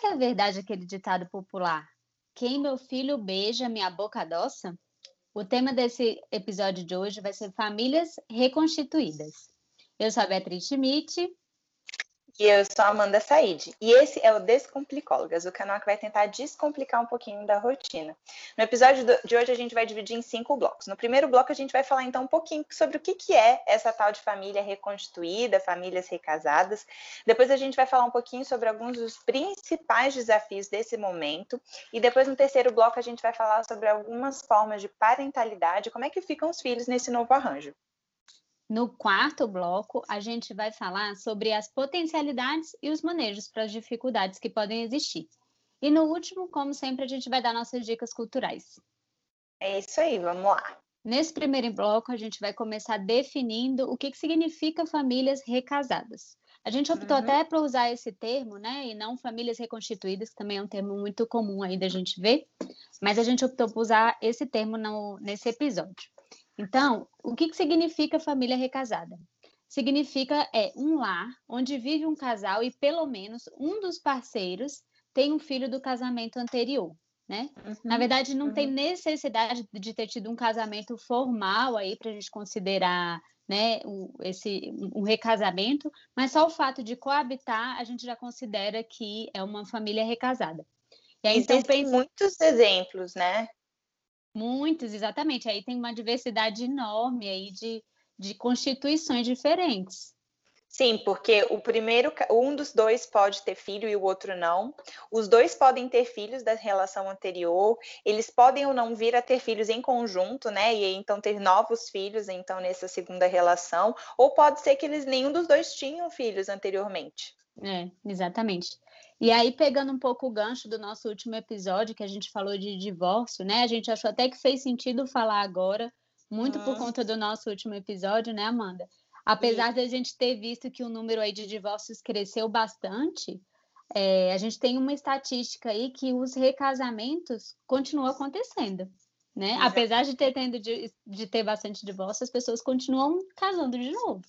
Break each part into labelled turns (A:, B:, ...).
A: que é verdade aquele ditado popular? Quem meu filho beija, minha boca adoça? O tema desse episódio de hoje vai ser famílias reconstituídas. Eu sou a Beatriz Schmidt
B: e eu sou Amanda Said. E esse é o Descomplicólogas, o canal que vai tentar descomplicar um pouquinho da rotina. No episódio de hoje, a gente vai dividir em cinco blocos. No primeiro bloco, a gente vai falar então um pouquinho sobre o que, que é essa tal de família reconstituída, famílias recasadas. Depois, a gente vai falar um pouquinho sobre alguns dos principais desafios desse momento. E depois, no terceiro bloco, a gente vai falar sobre algumas formas de parentalidade, como é que ficam os filhos nesse novo arranjo.
A: No quarto bloco, a gente vai falar sobre as potencialidades e os manejos para as dificuldades que podem existir. E no último, como sempre, a gente vai dar nossas dicas culturais.
B: É isso aí, vamos lá.
A: Nesse primeiro bloco, a gente vai começar definindo o que, que significa famílias recasadas. A gente optou uhum. até para usar esse termo, né? E não famílias reconstituídas, que também é um termo muito comum aí da gente ver, mas a gente optou por usar esse termo no, nesse episódio. Então, o que, que significa família recasada? Significa é um lar onde vive um casal e pelo menos um dos parceiros tem um filho do casamento anterior, né? Uhum, Na verdade, não uhum. tem necessidade de ter tido um casamento formal aí para a gente considerar, né, o, esse um recasamento, mas só o fato de coabitar a gente já considera que é uma família recasada.
B: E aí, então, tem muitos exemplos, né?
A: Muitos, exatamente. Aí tem uma diversidade enorme aí de, de constituições diferentes.
B: Sim, porque o primeiro, um dos dois pode ter filho e o outro não. Os dois podem ter filhos da relação anterior. Eles podem ou não vir a ter filhos em conjunto, né? E então ter novos filhos, então nessa segunda relação. Ou pode ser que eles nenhum dos dois tinham filhos anteriormente.
A: É, exatamente. E aí, pegando um pouco o gancho do nosso último episódio, que a gente falou de divórcio, né? A gente achou até que fez sentido falar agora, muito por conta do nosso último episódio, né, Amanda? Apesar de a gente ter visto que o número aí de divórcios cresceu bastante, é, a gente tem uma estatística aí que os recasamentos continuam acontecendo, né? Apesar de ter, tendo de, de ter bastante divórcio, as pessoas continuam casando de novo.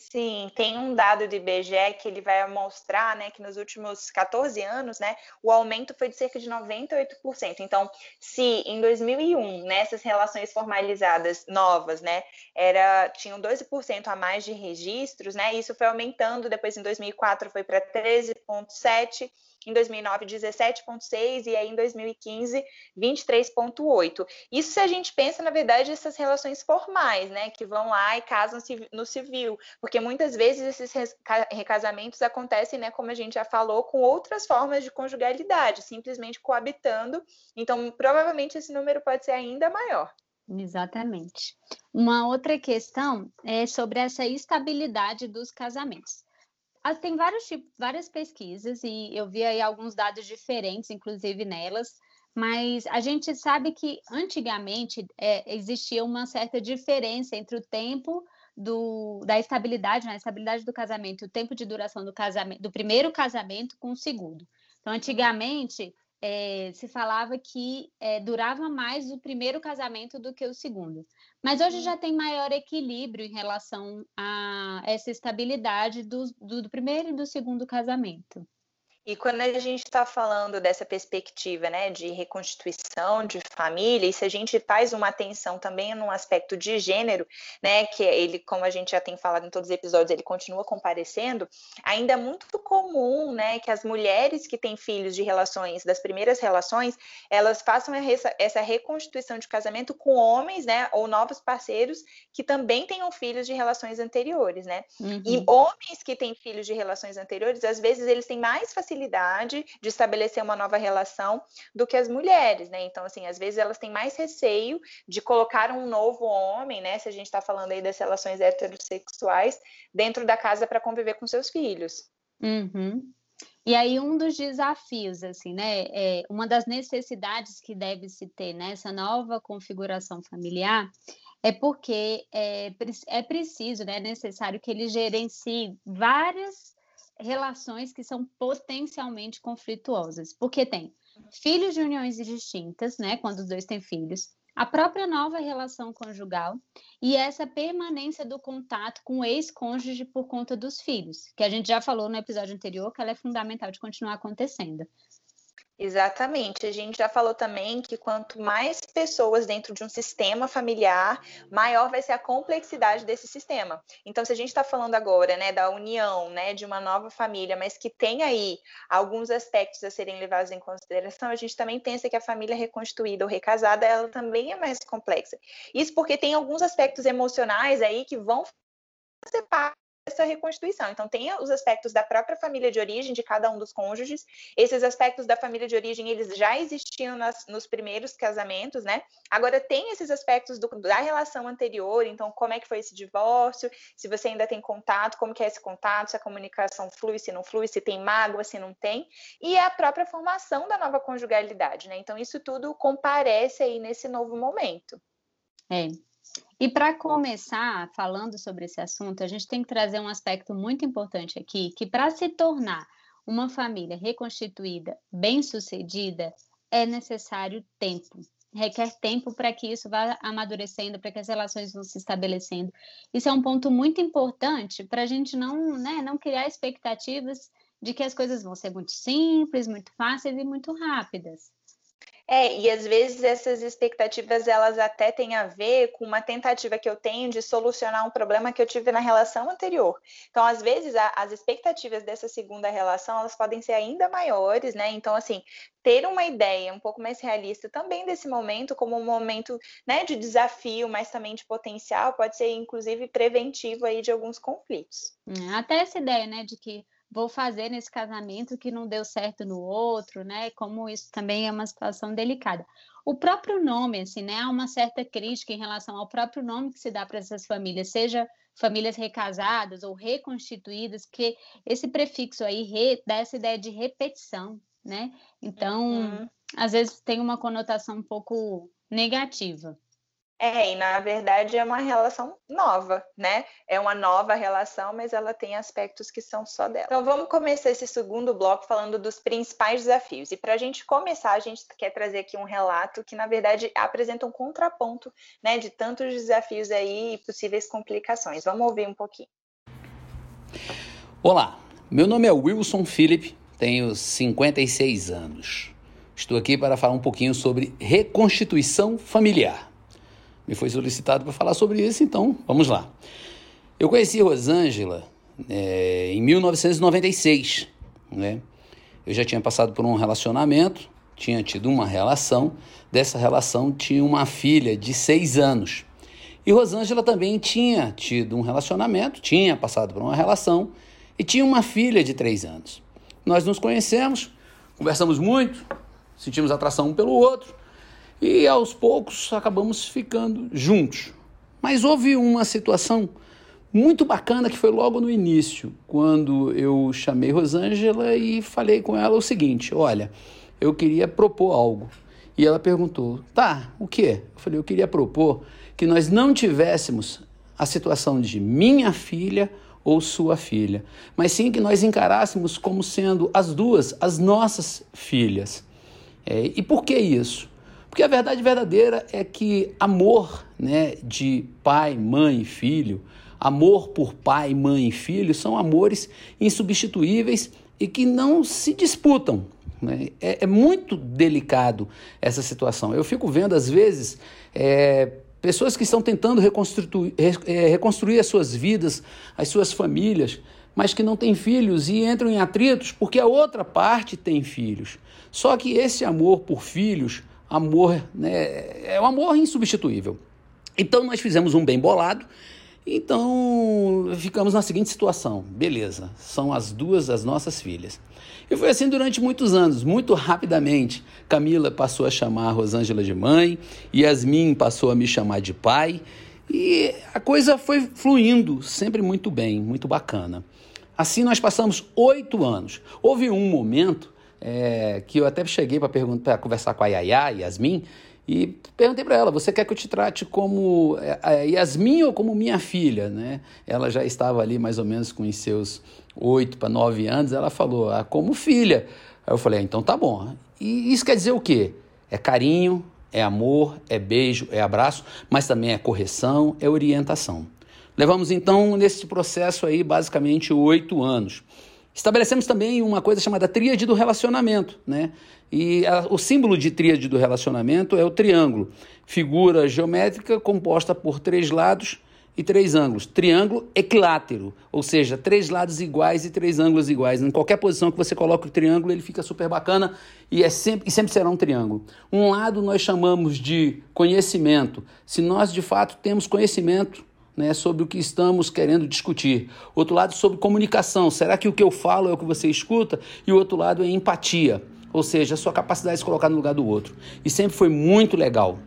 B: Sim, tem um dado do IBGE que ele vai mostrar, né, que nos últimos 14 anos, né, o aumento foi de cerca de 98%. Então, se em 2001, nessas né, relações formalizadas novas, né, era tinham 12% a mais de registros, né, isso foi aumentando, depois em 2004 foi para 13.7 em 2009 17,6 e aí em 2015 23,8. Isso se a gente pensa, na verdade, essas relações formais, né, que vão lá e casam no civil, porque muitas vezes esses recasamentos acontecem, né, como a gente já falou, com outras formas de conjugalidade, simplesmente coabitando. Então, provavelmente esse número pode ser ainda maior.
A: Exatamente. Uma outra questão é sobre essa estabilidade dos casamentos. Ah, tem vários tipos, várias pesquisas e eu vi aí alguns dados diferentes, inclusive nelas, mas a gente sabe que antigamente é, existia uma certa diferença entre o tempo do, da estabilidade, né, a estabilidade do casamento, o tempo de duração do casamento, do primeiro casamento com o segundo. Então, antigamente é, se falava que é, durava mais o primeiro casamento do que o segundo. Mas hoje já tem maior equilíbrio em relação a essa estabilidade do, do, do primeiro e do segundo casamento.
B: E quando a gente está falando dessa perspectiva né, de reconstituição de família, e se a gente faz uma atenção também no aspecto de gênero, né, que ele, como a gente já tem falado em todos os episódios, ele continua comparecendo, ainda é muito comum né, que as mulheres que têm filhos de relações, das primeiras relações, elas façam essa reconstituição de casamento com homens, né, ou novos parceiros que também tenham filhos de relações anteriores, né? Uhum. E homens que têm filhos de relações anteriores, às vezes eles têm mais facilidade facilidade de estabelecer uma nova relação do que as mulheres, né? Então, assim, às vezes elas têm mais receio de colocar um novo homem, né? Se a gente está falando aí das relações heterossexuais, dentro da casa para conviver com seus filhos.
A: Uhum. E aí, um dos desafios, assim, né? É, uma das necessidades que deve se ter nessa nova configuração familiar é porque é, é preciso, né, é necessário que ele gerencie várias relações que são potencialmente conflituosas, porque tem filhos de uniões distintas, né, quando os dois têm filhos, a própria nova relação conjugal e essa permanência do contato com o ex-cônjuge por conta dos filhos, que a gente já falou no episódio anterior que ela é fundamental de continuar acontecendo.
B: Exatamente. A gente já falou também que quanto mais pessoas dentro de um sistema familiar, maior vai ser a complexidade desse sistema. Então, se a gente está falando agora, né, da união, né, de uma nova família, mas que tem aí alguns aspectos a serem levados em consideração, a gente também pensa que a família reconstituída ou recasada, ela também é mais complexa. Isso porque tem alguns aspectos emocionais aí que vão fazer parte essa reconstituição. Então, tem os aspectos da própria família de origem de cada um dos cônjuges. Esses aspectos da família de origem, eles já existiam nas, nos primeiros casamentos, né? Agora, tem esses aspectos do, da relação anterior. Então, como é que foi esse divórcio? Se você ainda tem contato, como que é esse contato? Se a comunicação flui, se não flui, se tem mágoa, se não tem. E a própria formação da nova conjugalidade, né? Então, isso tudo comparece aí nesse novo momento.
A: É, e para começar falando sobre esse assunto, a gente tem que trazer um aspecto muito importante aqui, que para se tornar uma família reconstituída, bem-sucedida, é necessário tempo. Requer tempo para que isso vá amadurecendo, para que as relações vão se estabelecendo. Isso é um ponto muito importante para a gente não, né, não criar expectativas de que as coisas vão ser muito simples, muito fáceis e muito rápidas.
B: É, e às vezes essas expectativas elas até têm a ver com uma tentativa que eu tenho de solucionar um problema que eu tive na relação anterior. Então, às vezes a, as expectativas dessa segunda relação elas podem ser ainda maiores, né? Então, assim, ter uma ideia um pouco mais realista também desse momento como um momento, né, de desafio, mas também de potencial, pode ser inclusive preventivo aí de alguns conflitos.
A: É, até essa ideia, né, de que vou fazer nesse casamento que não deu certo no outro, né? Como isso também é uma situação delicada. O próprio nome, assim, né? Há uma certa crítica em relação ao próprio nome que se dá para essas famílias, seja famílias recasadas ou reconstituídas, que esse prefixo aí re, dá essa ideia de repetição, né? Então, uhum. às vezes tem uma conotação um pouco negativa.
B: É, e na verdade é uma relação nova, né? É uma nova relação, mas ela tem aspectos que são só dela. Então vamos começar esse segundo bloco falando dos principais desafios. E para a gente começar, a gente quer trazer aqui um relato que, na verdade, apresenta um contraponto né, de tantos desafios aí e possíveis complicações. Vamos ouvir um pouquinho.
C: Olá, meu nome é Wilson Philip, tenho 56 anos. Estou aqui para falar um pouquinho sobre reconstituição familiar me foi solicitado para falar sobre isso, então vamos lá. Eu conheci Rosângela é, em 1996, né? Eu já tinha passado por um relacionamento, tinha tido uma relação, dessa relação tinha uma filha de seis anos. E Rosângela também tinha tido um relacionamento, tinha passado por uma relação e tinha uma filha de três anos. Nós nos conhecemos, conversamos muito, sentimos atração um pelo outro, e aos poucos acabamos ficando juntos. Mas houve uma situação muito bacana que foi logo no início, quando eu chamei Rosângela e falei com ela o seguinte: olha, eu queria propor algo. E ela perguntou: tá, o quê? Eu falei: eu queria propor que nós não tivéssemos a situação de minha filha ou sua filha, mas sim que nós encarássemos como sendo as duas as nossas filhas. É, e por que isso? Porque a verdade verdadeira é que amor né, de pai, mãe e filho, amor por pai, mãe e filho, são amores insubstituíveis e que não se disputam. Né? É, é, muito delicado essa situação. Eu fico vendo, às vezes, é, pessoas que estão tentando reconstruir, é, reconstruir as suas vidas, as suas famílias, mas que não têm filhos e entram em atritos porque a outra parte tem filhos. Só que esse amor por filhos amor, né, é um amor insubstituível. Então nós fizemos um bem bolado, então ficamos na seguinte situação: beleza, são as duas as nossas filhas. E foi assim durante muitos anos, muito rapidamente. Camila passou a chamar a Rosângela de mãe, Yasmin passou a me chamar de pai, e a coisa foi fluindo sempre muito bem, muito bacana. Assim nós passamos oito anos. Houve um momento é, que eu até cheguei para perguntar, conversar com a Yaya, Yasmin, e perguntei para ela: você quer que eu te trate como é, a Yasmin ou como minha filha? Né? Ela já estava ali mais ou menos com os seus oito para nove anos. Ela falou: ah, como filha. Aí eu falei: ah, então tá bom. E isso quer dizer o quê? É carinho, É amor, é beijo, é abraço, mas também é correção, é orientação. Levamos então nesse processo aí basicamente oito anos. Estabelecemos também uma coisa chamada tríade do relacionamento, né? E a, o símbolo de tríade do relacionamento é o triângulo, figura geométrica composta por três lados e três ângulos. Triângulo equilátero, ou seja, três lados iguais e três ângulos iguais. Em qualquer posição que você coloque o triângulo, ele fica super bacana e, é sempre, e sempre será um triângulo. Um lado nós chamamos de conhecimento. Se nós de fato temos conhecimento né, sobre o que estamos querendo discutir. Outro lado sobre comunicação. Será que o que eu falo é o que você escuta? E o outro lado é empatia, ou seja, a sua capacidade de se colocar no lugar do outro. E sempre foi muito legal.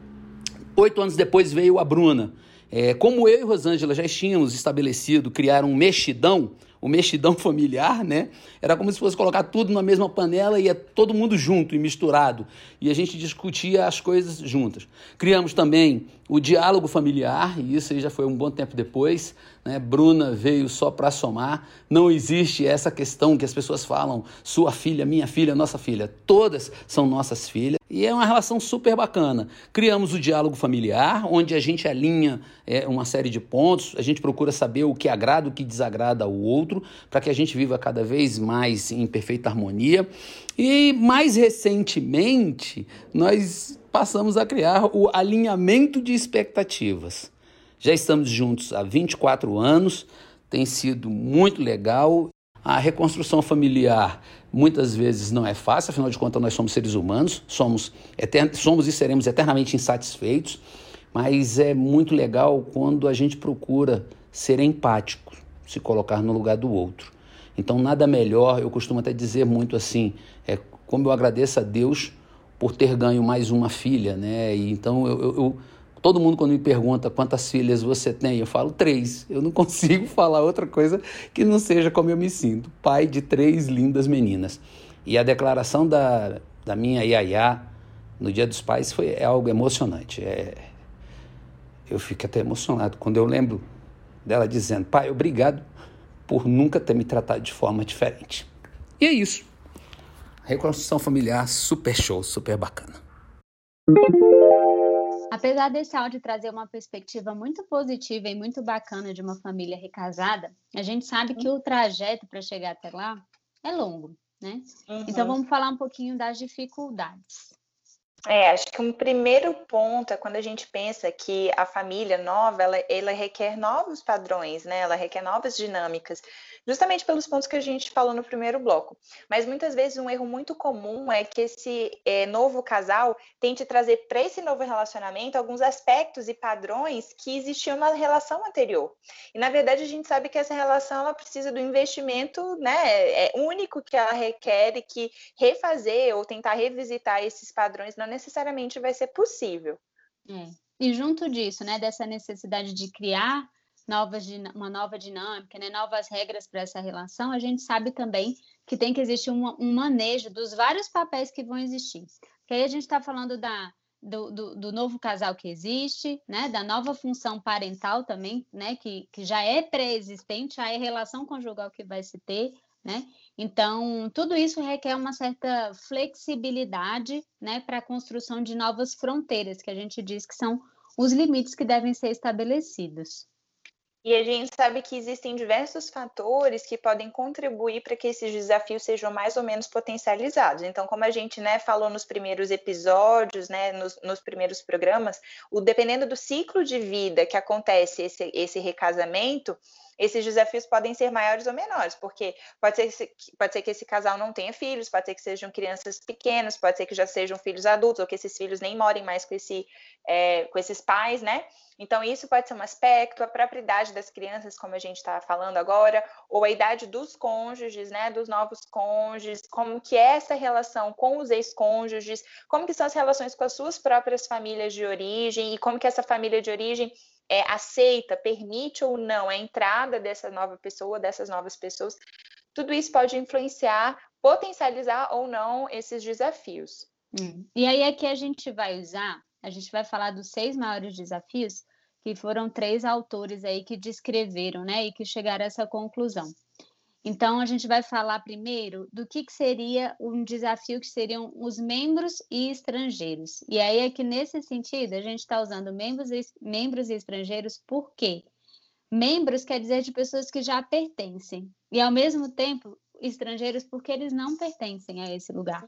C: Oito anos depois veio a Bruna. É, como eu e Rosângela já tínhamos estabelecido criar um mexidão, o mexidão familiar, né? Era como se fosse colocar tudo na mesma panela e ia todo mundo junto e misturado. E a gente discutia as coisas juntas. Criamos também o diálogo familiar, e isso aí já foi um bom tempo depois. Né? Bruna veio só para somar. Não existe essa questão que as pessoas falam, sua filha, minha filha, nossa filha. Todas são nossas filhas. E é uma relação super bacana. Criamos o diálogo familiar, onde a gente alinha é, uma série de pontos, a gente procura saber o que agrada, o que desagrada ao outro, para que a gente viva cada vez mais em perfeita harmonia. E mais recentemente, nós passamos a criar o alinhamento de expectativas. Já estamos juntos há 24 anos, tem sido muito legal. A reconstrução familiar muitas vezes não é fácil, afinal de contas, nós somos seres humanos, somos, somos e seremos eternamente insatisfeitos, mas é muito legal quando a gente procura ser empático, se colocar no lugar do outro. Então, nada melhor, eu costumo até dizer muito assim, é como eu agradeço a Deus por ter ganho mais uma filha, né? E então eu, eu, todo mundo quando me pergunta quantas filhas você tem, eu falo três. Eu não consigo falar outra coisa que não seja como eu me sinto, pai de três lindas meninas. E a declaração da, da minha Yaya no Dia dos Pais foi é algo emocionante. É, eu fico até emocionado quando eu lembro dela dizendo: Pai, obrigado por nunca ter me tratado de forma diferente. E é isso. Reconstrução familiar, super show, super bacana.
A: Apesar desse áudio trazer uma perspectiva muito positiva e muito bacana de uma família recasada, a gente sabe que o trajeto para chegar até lá é longo, né? Uhum. Então vamos falar um pouquinho das dificuldades.
B: É, acho que um primeiro ponto é quando a gente pensa que a família nova, ela, ela requer novos padrões, né? Ela requer novas dinâmicas justamente pelos pontos que a gente falou no primeiro bloco. Mas muitas vezes um erro muito comum é que esse é, novo casal tente trazer para esse novo relacionamento alguns aspectos e padrões que existiam na relação anterior. E na verdade a gente sabe que essa relação ela precisa do investimento né, é único que ela requer e que refazer ou tentar revisitar esses padrões não necessariamente vai ser possível.
A: É. E junto disso, né, dessa necessidade de criar novas, uma nova dinâmica, né, novas regras para essa relação, a gente sabe também que tem que existir um, um manejo dos vários papéis que vão existir. Porque aí a gente está falando da, do, do, do, novo casal que existe, né, da nova função parental também, né, que, que já é pré-existente, já é relação conjugal que vai se ter, né? Então, tudo isso requer uma certa flexibilidade, né, para a construção de novas fronteiras, que a gente diz que são os limites que devem ser estabelecidos.
B: E a gente sabe que existem diversos fatores que podem contribuir para que esses desafios sejam mais ou menos potencializados. Então, como a gente né, falou nos primeiros episódios, né, nos, nos, primeiros programas, o, dependendo do ciclo de vida que acontece esse, esse recasamento, esses desafios podem ser maiores ou menores, porque pode ser, pode ser que esse casal não tenha filhos, pode ser que sejam crianças pequenas, pode ser que já sejam filhos adultos, ou que esses filhos nem morem mais com, esse, é, com esses pais, né? Então, isso pode ser um aspecto, a própria idade das crianças, como a gente está falando agora, ou a idade dos cônjuges, né, dos novos cônjuges, como que é essa relação com os ex-cônjuges, como que são as relações com as suas próprias famílias de origem, e como que essa família de origem é, aceita, permite ou não a entrada dessa nova pessoa, dessas novas pessoas, tudo isso pode influenciar, potencializar ou não esses desafios.
A: Hum. E aí aqui a gente vai usar, a gente vai falar dos seis maiores desafios que foram três autores aí que descreveram, né, e que chegaram a essa conclusão. Então, a gente vai falar primeiro do que, que seria um desafio que seriam os membros e estrangeiros. E aí é que, nesse sentido, a gente está usando membros e, membros e estrangeiros por quê? Membros quer dizer de pessoas que já pertencem, e ao mesmo tempo, estrangeiros porque eles não pertencem a esse lugar.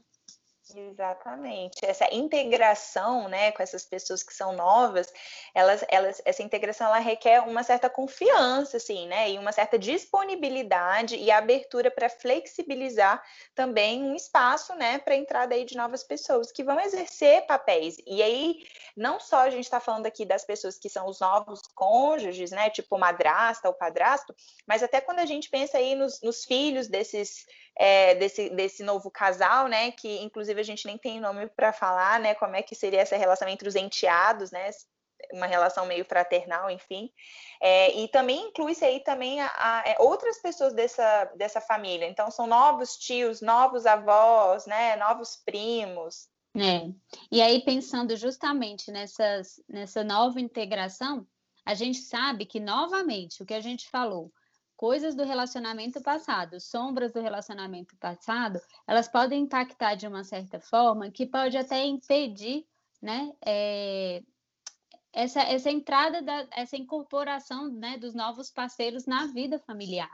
B: Exatamente. Essa integração, né, com essas pessoas que são novas, elas, elas, essa integração ela requer uma certa confiança, assim, né, e uma certa disponibilidade e abertura para flexibilizar também um espaço, né, para entrada aí de novas pessoas que vão exercer papéis. E aí, não só a gente está falando aqui das pessoas que são os novos cônjuges, né, tipo madrasta ou padrasto, mas até quando a gente pensa aí nos, nos filhos desses é, desse, desse novo casal, né? Que inclusive a gente nem tem nome para falar, né? Como é que seria essa relação entre os enteados, né? Uma relação meio fraternal, enfim. É, e também inclui-se aí também a, a, é, outras pessoas dessa, dessa família. Então, são novos tios, novos avós, né? Novos primos.
A: É. E aí, pensando justamente nessas, nessa nova integração, a gente sabe que, novamente, o que a gente falou, coisas do relacionamento passado, sombras do relacionamento passado, elas podem impactar de uma certa forma que pode até impedir, né, é, essa, essa entrada, da, essa incorporação, né, dos novos parceiros na vida familiar.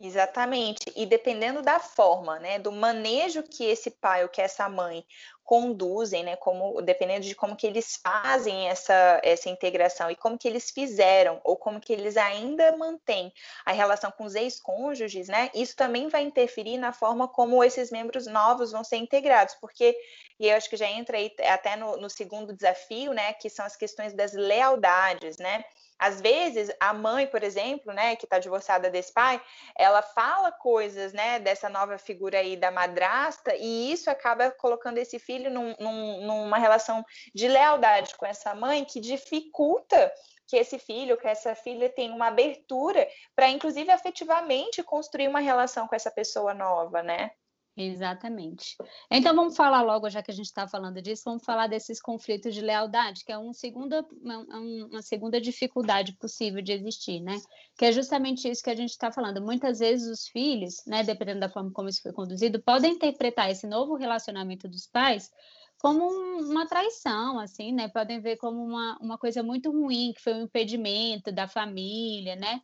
B: Exatamente. E dependendo da forma, né, do manejo que esse pai ou que essa mãe conduzem, né, como dependendo de como que eles fazem essa essa integração e como que eles fizeram ou como que eles ainda mantêm a relação com os ex-cônjuges, né? Isso também vai interferir na forma como esses membros novos vão ser integrados, porque e eu acho que já entra aí até no, no segundo desafio, né, que são as questões das lealdades, né? Às vezes, a mãe, por exemplo, né, que está divorciada desse pai, ela fala coisas, né, dessa nova figura aí da madrasta, e isso acaba colocando esse filho num, num, numa relação de lealdade com essa mãe que dificulta que esse filho, que essa filha tenha uma abertura para, inclusive, afetivamente construir uma relação com essa pessoa nova, né?
A: Exatamente. Então vamos falar logo, já que a gente está falando disso, vamos falar desses conflitos de lealdade, que é uma segunda, uma segunda dificuldade possível de existir, né? Que é justamente isso que a gente está falando. Muitas vezes os filhos, né, dependendo da forma como isso foi conduzido, podem interpretar esse novo relacionamento dos pais como uma traição, assim, né? Podem ver como uma, uma coisa muito ruim, que foi um impedimento da família, né?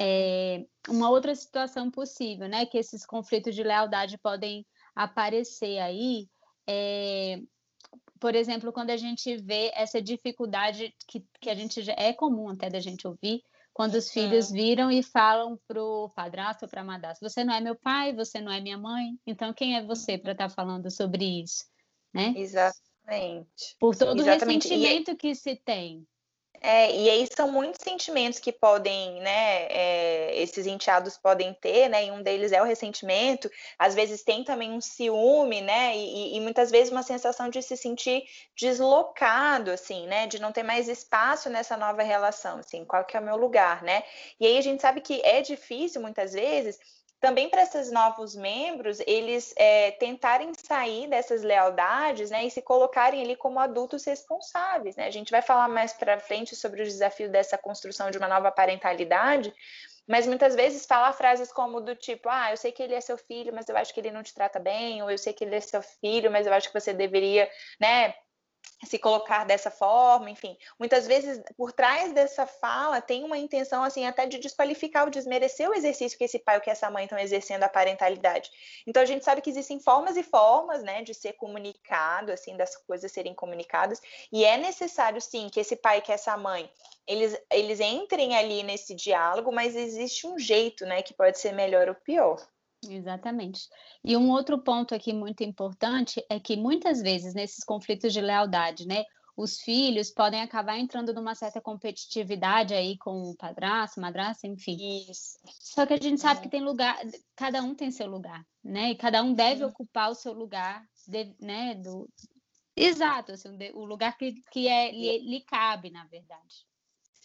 A: É, uma outra situação possível, né, que esses conflitos de lealdade podem aparecer aí, é, por exemplo, quando a gente vê essa dificuldade que, que a gente já, é comum até da gente ouvir, quando os filhos viram e falam para o padrasto ou para a madrasta, você não é meu pai, você não é minha mãe, então quem é você para estar tá falando sobre isso, né?
B: Exatamente.
A: Por todo Exatamente. o ressentimento e... que se tem.
B: É, e aí são muitos sentimentos que podem, né, é, esses enteados podem ter, né, e um deles é o ressentimento, às vezes tem também um ciúme, né, e, e, muitas vezes uma sensação de se sentir deslocado, assim, né, de não ter mais espaço nessa nova relação, assim, qual que é o meu lugar, né, e aí a gente sabe que é difícil muitas vezes também para esses novos membros, eles é, tentarem sair dessas lealdades né, e se colocarem ali como adultos responsáveis. Né? A gente vai falar mais para frente sobre o desafio dessa construção de uma nova parentalidade, mas muitas vezes falar frases como do tipo, ah, eu sei que ele é seu filho, mas eu acho que ele não te trata bem, ou eu sei que ele é seu filho, mas eu acho que você deveria, né, se colocar dessa forma, enfim. Muitas vezes, por trás dessa fala, tem uma intenção, assim, até de desqualificar ou desmerecer o exercício que esse pai ou que essa mãe estão exercendo a parentalidade. Então, a gente sabe que existem formas e formas, né, de ser comunicado, assim, das coisas serem comunicadas, e é necessário, sim, que esse pai que essa mãe, eles, eles entrem ali nesse diálogo, mas existe um jeito, né, que pode ser melhor ou pior.
A: Exatamente. E um outro ponto aqui muito importante é que muitas vezes nesses conflitos de lealdade, né, os filhos podem acabar entrando numa certa competitividade aí com o padrasto, madrasta, enfim. Isso. Só que a gente sabe é. que tem lugar, cada um tem seu lugar, né? E cada um deve ocupar o seu lugar, de, né? Do... Exato, assim, o lugar que, que é, lhe, lhe cabe, na verdade.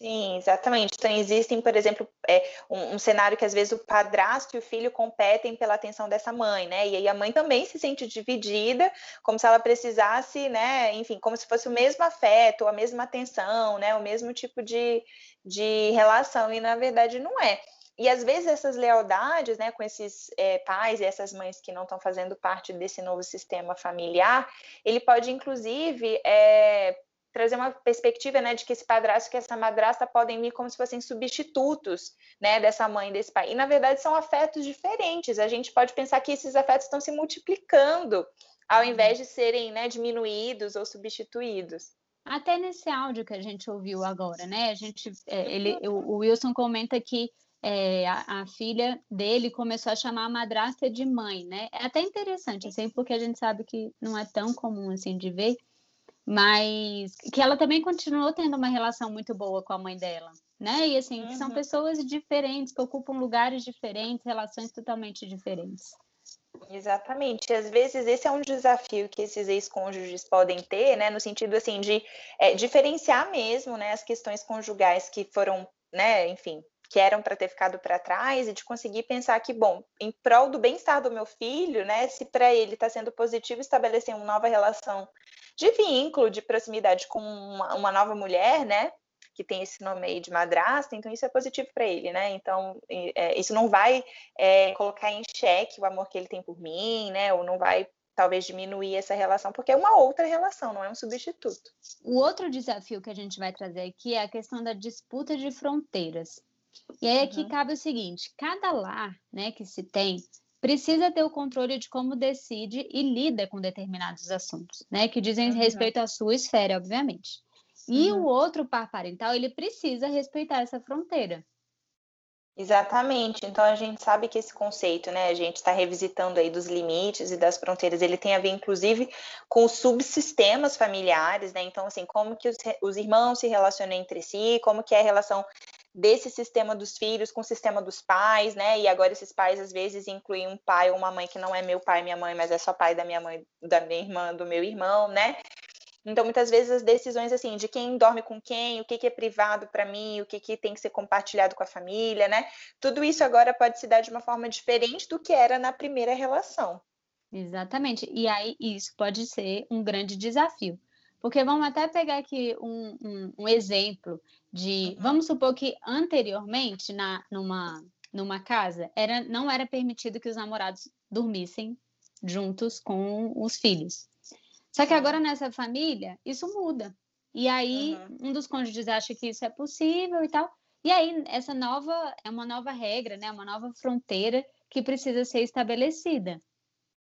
B: Sim, exatamente. Então, existem, por exemplo, é, um, um, cenário que às vezes o padrasto e o filho competem pela atenção dessa mãe, né? E aí a mãe também se sente dividida, como se ela precisasse, né? Enfim, como se fosse o mesmo afeto, a mesma atenção, né? O mesmo tipo de, de relação, e na verdade não é. E às vezes essas lealdades, né, com esses é, pais e essas mães que não estão fazendo parte desse novo sistema familiar, ele pode inclusive é, trazer uma perspectiva, né, de que esse padrasto e essa madrasta podem vir como se fossem substitutos, né, dessa mãe desse pai. E na verdade são afetos diferentes. A gente pode pensar que esses afetos estão se multiplicando ao uhum. invés de serem, né, diminuídos ou substituídos.
A: Até nesse áudio que a gente ouviu agora, né? A gente, é, ele, o, o Wilson comenta que é, a, a, filha dele começou a chamar a madrasta de mãe, né? É até interessante, assim, porque a gente sabe que não é tão comum assim de ver, mas que ela também continuou tendo uma relação muito boa com a mãe dela, né? E assim, uhum. são pessoas diferentes, que ocupam lugares diferentes, relações totalmente diferentes.
B: Exatamente. Às vezes esse é um desafio que esses ex-cônjuges podem ter, né, no sentido assim de é, diferenciar mesmo, né, as questões conjugais que foram, né, enfim, que eram para ter ficado para trás e de conseguir pensar que, bom, em prol do bem-estar do meu filho, né, se para ele está sendo positivo estabelecer uma nova relação de vínculo, de proximidade com uma, uma nova mulher, né, que tem esse nome aí de madrasta, então isso é positivo para ele, né? Então, é, isso não vai é, colocar em xeque o amor que ele tem por mim, né? Ou não vai talvez diminuir essa relação, porque é uma outra relação, não é um substituto.
A: O outro desafio que a gente vai trazer aqui é a questão da disputa de fronteiras. E aí aqui uhum. cabe o seguinte: cada lar né, que se tem precisa ter o controle de como decide e lida com determinados assuntos, né? Que dizem uhum. respeito à sua esfera, obviamente. E uhum. o outro par parental, ele precisa respeitar essa fronteira.
B: Exatamente. Então a gente sabe que esse conceito, né, a gente está revisitando aí dos limites e das fronteiras, ele tem a ver, inclusive, com os subsistemas familiares, né? Então, assim, como que os, os irmãos se relacionam entre si, como que é a relação desse sistema dos filhos com o sistema dos pais, né? E agora esses pais às vezes incluem um pai ou uma mãe que não é meu pai, minha mãe, mas é só pai da minha mãe, da minha irmã, do meu irmão, né? Então, muitas vezes as decisões assim de quem dorme com quem, o que, que é privado para mim, o que, que tem que ser compartilhado com a família, né? Tudo isso agora pode se dar de uma forma diferente do que era na primeira relação.
A: Exatamente. E aí isso pode ser um grande desafio. Porque vamos até pegar aqui um, um, um exemplo de. Uhum. Vamos supor que anteriormente, na, numa, numa casa, era, não era permitido que os namorados dormissem juntos com os filhos. Só que agora nessa família, isso muda. E aí, uhum. um dos cônjuges acha que isso é possível e tal. E aí, essa nova, é uma nova regra, né? Uma nova fronteira que precisa ser estabelecida.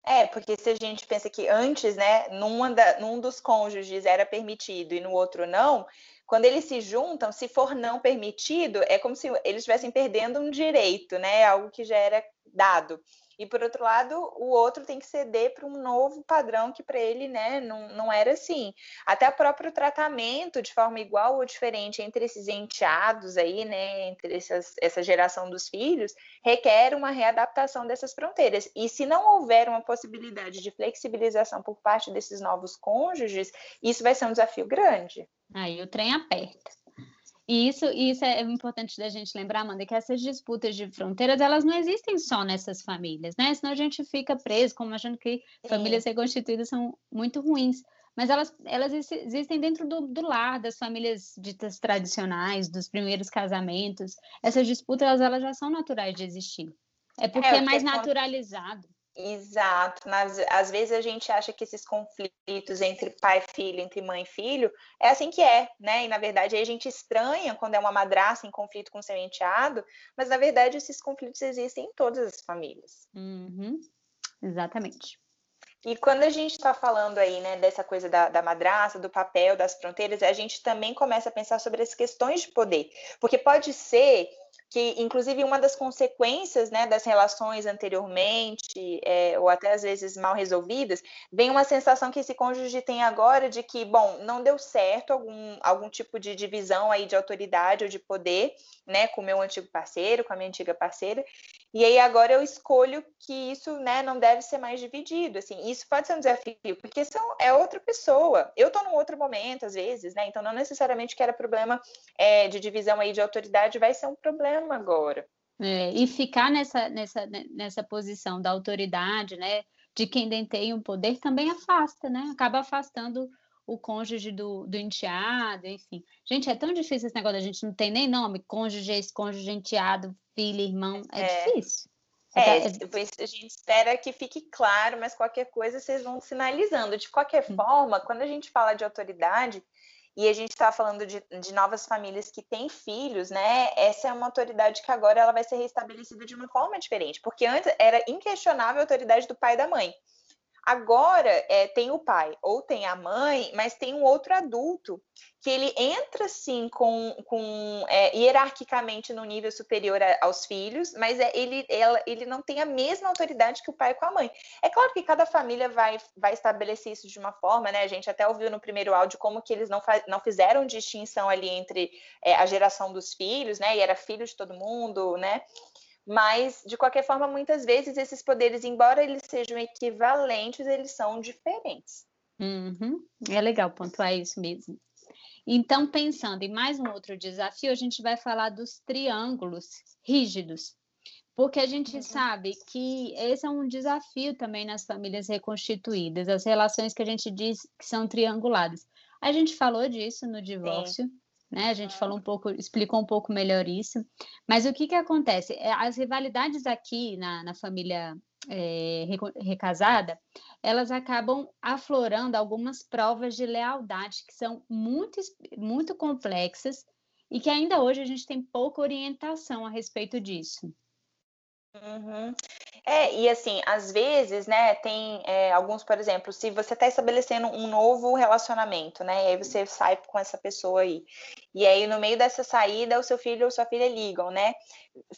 B: É, porque se a gente pensa que antes, né, numa da, num dos cônjuges era permitido e no outro não, quando eles se juntam, se for não permitido, é como se eles estivessem perdendo um direito, né? Algo que já era dado. E por outro lado, o outro tem que ceder para um novo padrão que para ele, né, não, não era assim. Até o próprio tratamento de forma igual ou diferente entre esses enteados aí, né, entre essas, essa geração dos filhos, requer uma readaptação dessas fronteiras. E se não houver uma possibilidade de flexibilização por parte desses novos cônjuges, isso vai ser um desafio grande.
A: Aí o trem aperta. E isso, isso é importante da gente lembrar, Amanda, que essas disputas de fronteiras, elas não existem só nessas famílias, né? Senão a gente fica preso, como achando que Sim. famílias reconstituídas são muito ruins. Mas elas, elas existem dentro do, do lar, das famílias ditas tradicionais, dos primeiros casamentos. Essas disputas, elas, elas já são naturais de existir. É porque é, é mais naturalizado.
B: Exato. Às vezes a gente acha que esses conflitos entre pai e filho, entre mãe e filho, é assim que é, né? E na verdade a gente estranha quando é uma madraça em conflito com seu enteado, mas na verdade esses conflitos existem em todas as famílias.
A: Uhum. Exatamente.
B: E quando a gente está falando aí, né, dessa coisa da, da madraça, do papel, das fronteiras, a gente também começa a pensar sobre as questões de poder. Porque pode ser que inclusive uma das consequências né, das relações anteriormente, é, ou até às vezes mal resolvidas, vem uma sensação que esse cônjuge tem agora de que, bom, não deu certo algum, algum tipo de divisão aí de autoridade ou de poder, né, com o meu antigo parceiro, com a minha antiga parceira, e aí agora eu escolho que isso, né, não deve ser mais dividido, assim, isso pode ser um desafio, porque são, é outra pessoa, eu estou num outro momento, às vezes, né, então não necessariamente que era problema é, de divisão aí de autoridade vai ser um problema agora.
A: É, e ficar nessa, nessa, nessa posição da autoridade, né, de quem detém o poder, também afasta, né, acaba afastando o cônjuge do, do enteado, enfim. Gente, é tão difícil esse negócio, a gente não tem nem nome, cônjuge, ex-cônjuge, enteado, filho, irmão, é, é. difícil.
B: É, a gente espera que fique claro, mas qualquer coisa vocês vão sinalizando. De qualquer hum. forma, quando a gente fala de autoridade, e a gente está falando de, de, novas famílias que têm filhos, né? Essa é uma autoridade que agora ela vai ser restabelecida de uma forma diferente, porque antes era inquestionável a autoridade do pai e da mãe. Agora é, tem o pai ou tem a mãe, mas tem um outro adulto que ele entra sim com, com é, hierarquicamente no nível superior a, aos filhos, mas é, ele, ela, ele não tem a mesma autoridade que o pai com a mãe. É claro que cada família vai, vai estabelecer isso de uma forma, né? A gente até ouviu no primeiro áudio como que eles não, não fizeram distinção ali entre é, a geração dos filhos, né? E era filho de todo mundo, né? Mas, de qualquer forma, muitas vezes esses poderes, embora eles sejam equivalentes, eles são diferentes.
A: Uhum. É legal pontuar isso mesmo. Então, pensando em mais um outro desafio, a gente vai falar dos triângulos rígidos, porque a gente uhum. sabe que esse é um desafio também nas famílias reconstituídas, as relações que a gente diz que são trianguladas. A gente falou disso no divórcio. Sim né? A gente falou um pouco, explicou um pouco melhor isso. Mas o que que acontece? É, as rivalidades aqui na, na família é, recasada, elas acabam aflorando algumas provas de lealdade que são muito, muito complexas e que ainda hoje a gente tem pouca orientação a respeito disso.
B: Uhum. É, e assim, às vezes, né, tem é, alguns, por exemplo, se você está estabelecendo um novo relacionamento, né, e aí você sai com essa pessoa aí, e aí no meio dessa saída, o seu filho ou sua filha ligam, né,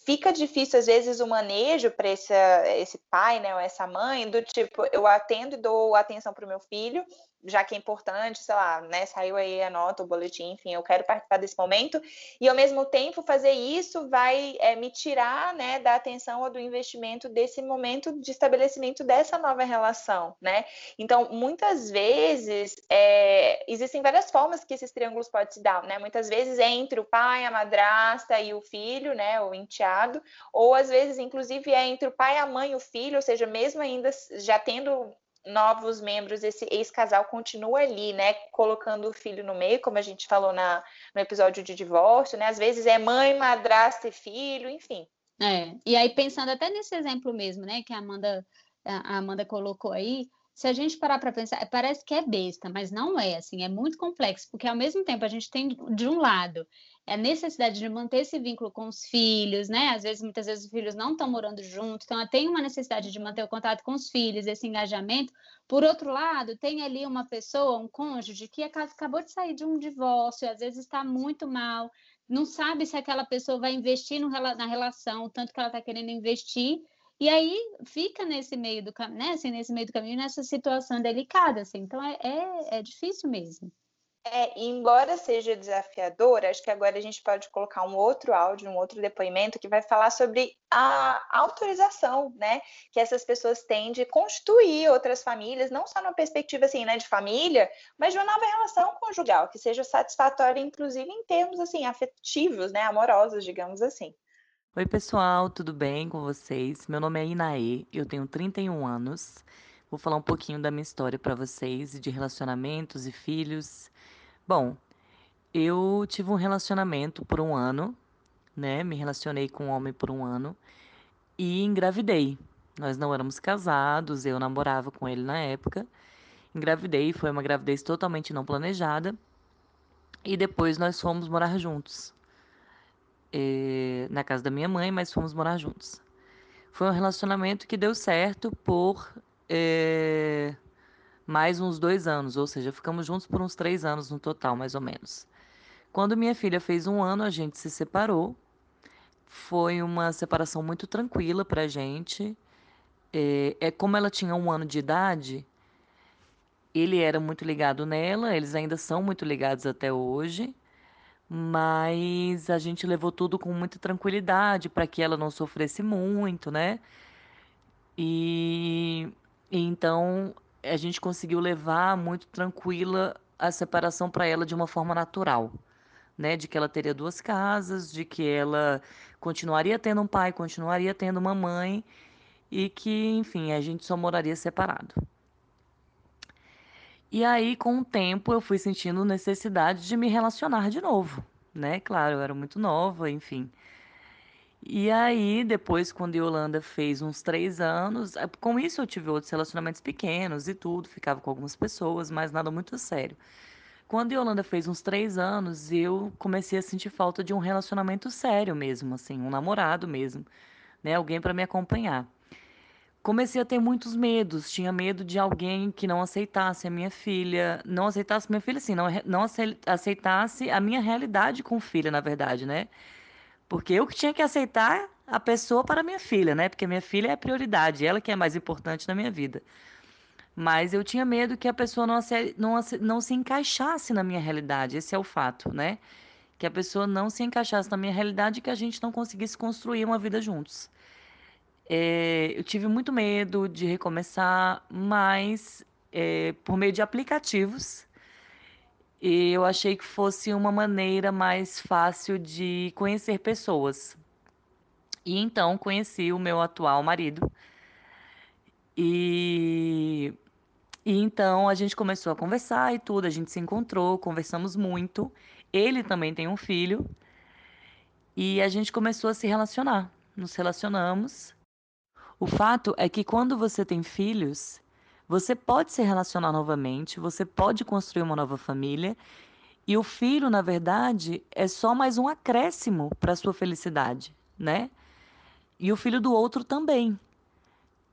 B: fica difícil às vezes o manejo para esse, esse pai, né, ou essa mãe, do tipo, eu atendo e dou atenção para o meu filho, já que é importante, sei lá, né, saiu aí a nota, o boletim, enfim, eu quero participar desse momento, e ao mesmo tempo fazer isso vai é, me tirar, né, da atenção ou do investimento desse momento de estabelecimento dessa nova relação, né? Então, muitas vezes, é, existem várias formas que esses triângulos podem se dar, né? Muitas vezes é entre o pai, a madrasta e o filho, né, o enteado, ou às vezes, inclusive, é entre o pai, a mãe e o filho, ou seja, mesmo ainda já tendo novos membros, esse ex-casal continua ali, né, colocando o filho no meio, como a gente falou na, no episódio de divórcio, né, às vezes é mãe, madrasta e filho, enfim.
A: É, e aí pensando até nesse exemplo mesmo, né, que a Amanda, a Amanda colocou aí, se a gente parar para pensar, parece que é besta, mas não é, assim, é muito complexo, porque ao mesmo tempo a gente tem, de um lado, a necessidade de manter esse vínculo com os filhos, né? Às vezes, muitas vezes, os filhos não estão morando junto, então tem uma necessidade de manter o contato com os filhos, esse engajamento. Por outro lado, tem ali uma pessoa, um cônjuge, que acabou de sair de um divórcio, às vezes está muito mal, não sabe se aquela pessoa vai investir no, na relação, tanto que ela está querendo investir, e aí fica nesse meio do caminho, né? Assim, nesse meio do caminho, nessa situação delicada, assim. Então é, é, é difícil mesmo.
B: É, embora seja desafiador, acho que agora a gente pode colocar um outro áudio, um outro depoimento que vai falar sobre a autorização, né, que essas pessoas têm de constituir outras famílias, não só na perspectiva assim, né, de família, mas de uma nova relação conjugal que seja satisfatória, inclusive em termos assim afetivos, né, amorosos, digamos assim.
D: Oi, pessoal, tudo bem com vocês? Meu nome é Inaê, eu tenho 31 anos. Vou falar um pouquinho da minha história para vocês, de relacionamentos e filhos. Bom, eu tive um relacionamento por um ano, né? Me relacionei com um homem por um ano e engravidei. Nós não éramos casados, eu namorava com ele na época. Engravidei, foi uma gravidez totalmente não planejada. E depois nós fomos morar juntos é, na casa da minha mãe, mas fomos morar juntos. Foi um relacionamento que deu certo por é, mais uns dois anos, ou seja, ficamos juntos por uns três anos no total, mais ou menos. Quando minha filha fez um ano, a gente se separou. Foi uma separação muito tranquila para a gente. É, é como ela tinha um ano de idade, ele era muito ligado nela, eles ainda são muito ligados até hoje mas a gente levou tudo com muita tranquilidade para que ela não sofresse muito, né? E, e, então a gente conseguiu levar muito tranquila a separação para ela de uma forma natural, né? De que ela teria duas casas, de que ela continuaria tendo um pai, continuaria tendo uma mãe e que, enfim, a gente só moraria separado. E aí, com o tempo, eu fui sentindo necessidade de me relacionar de novo, né? Claro, eu era muito nova, enfim. E aí, depois, quando a Yolanda fez uns três anos, é, com isso eu tive outros relacionamentos pequenos e tudo, ficava com algumas pessoas, mas nada muito sério. Quando a Yolanda fez uns três anos, eu comecei a sentir falta de um relacionamento sério mesmo, assim, um namorado mesmo, né? Alguém para me acompanhar. Comecei a ter muitos medos. Tinha medo de alguém que não aceitasse a minha filha, não aceitasse minha filha, assim, não, não aceitasse a minha realidade com filha, na verdade, né? Porque eu que tinha que aceitar a pessoa para minha filha, né? Porque minha filha é a prioridade, ela que é mais importante na minha vida. Mas eu tinha medo que a pessoa não, não, não se encaixasse na minha realidade, esse é o fato, né? Que a pessoa não se encaixasse na minha realidade e que a gente não conseguisse construir uma vida juntos. É, eu tive muito medo de recomeçar, mas é, por meio de aplicativos, e eu achei que fosse uma maneira mais fácil de conhecer pessoas. E então conheci o meu atual marido. E e então a gente começou a conversar e tudo, a gente se encontrou, conversamos muito. Ele também tem um filho. E a gente começou a se relacionar. Nos relacionamos. O fato é que quando você tem filhos, você pode se relacionar novamente, você pode construir uma nova família. E o filho, na verdade, é só mais um acréscimo para a sua felicidade, né? E o filho do outro também.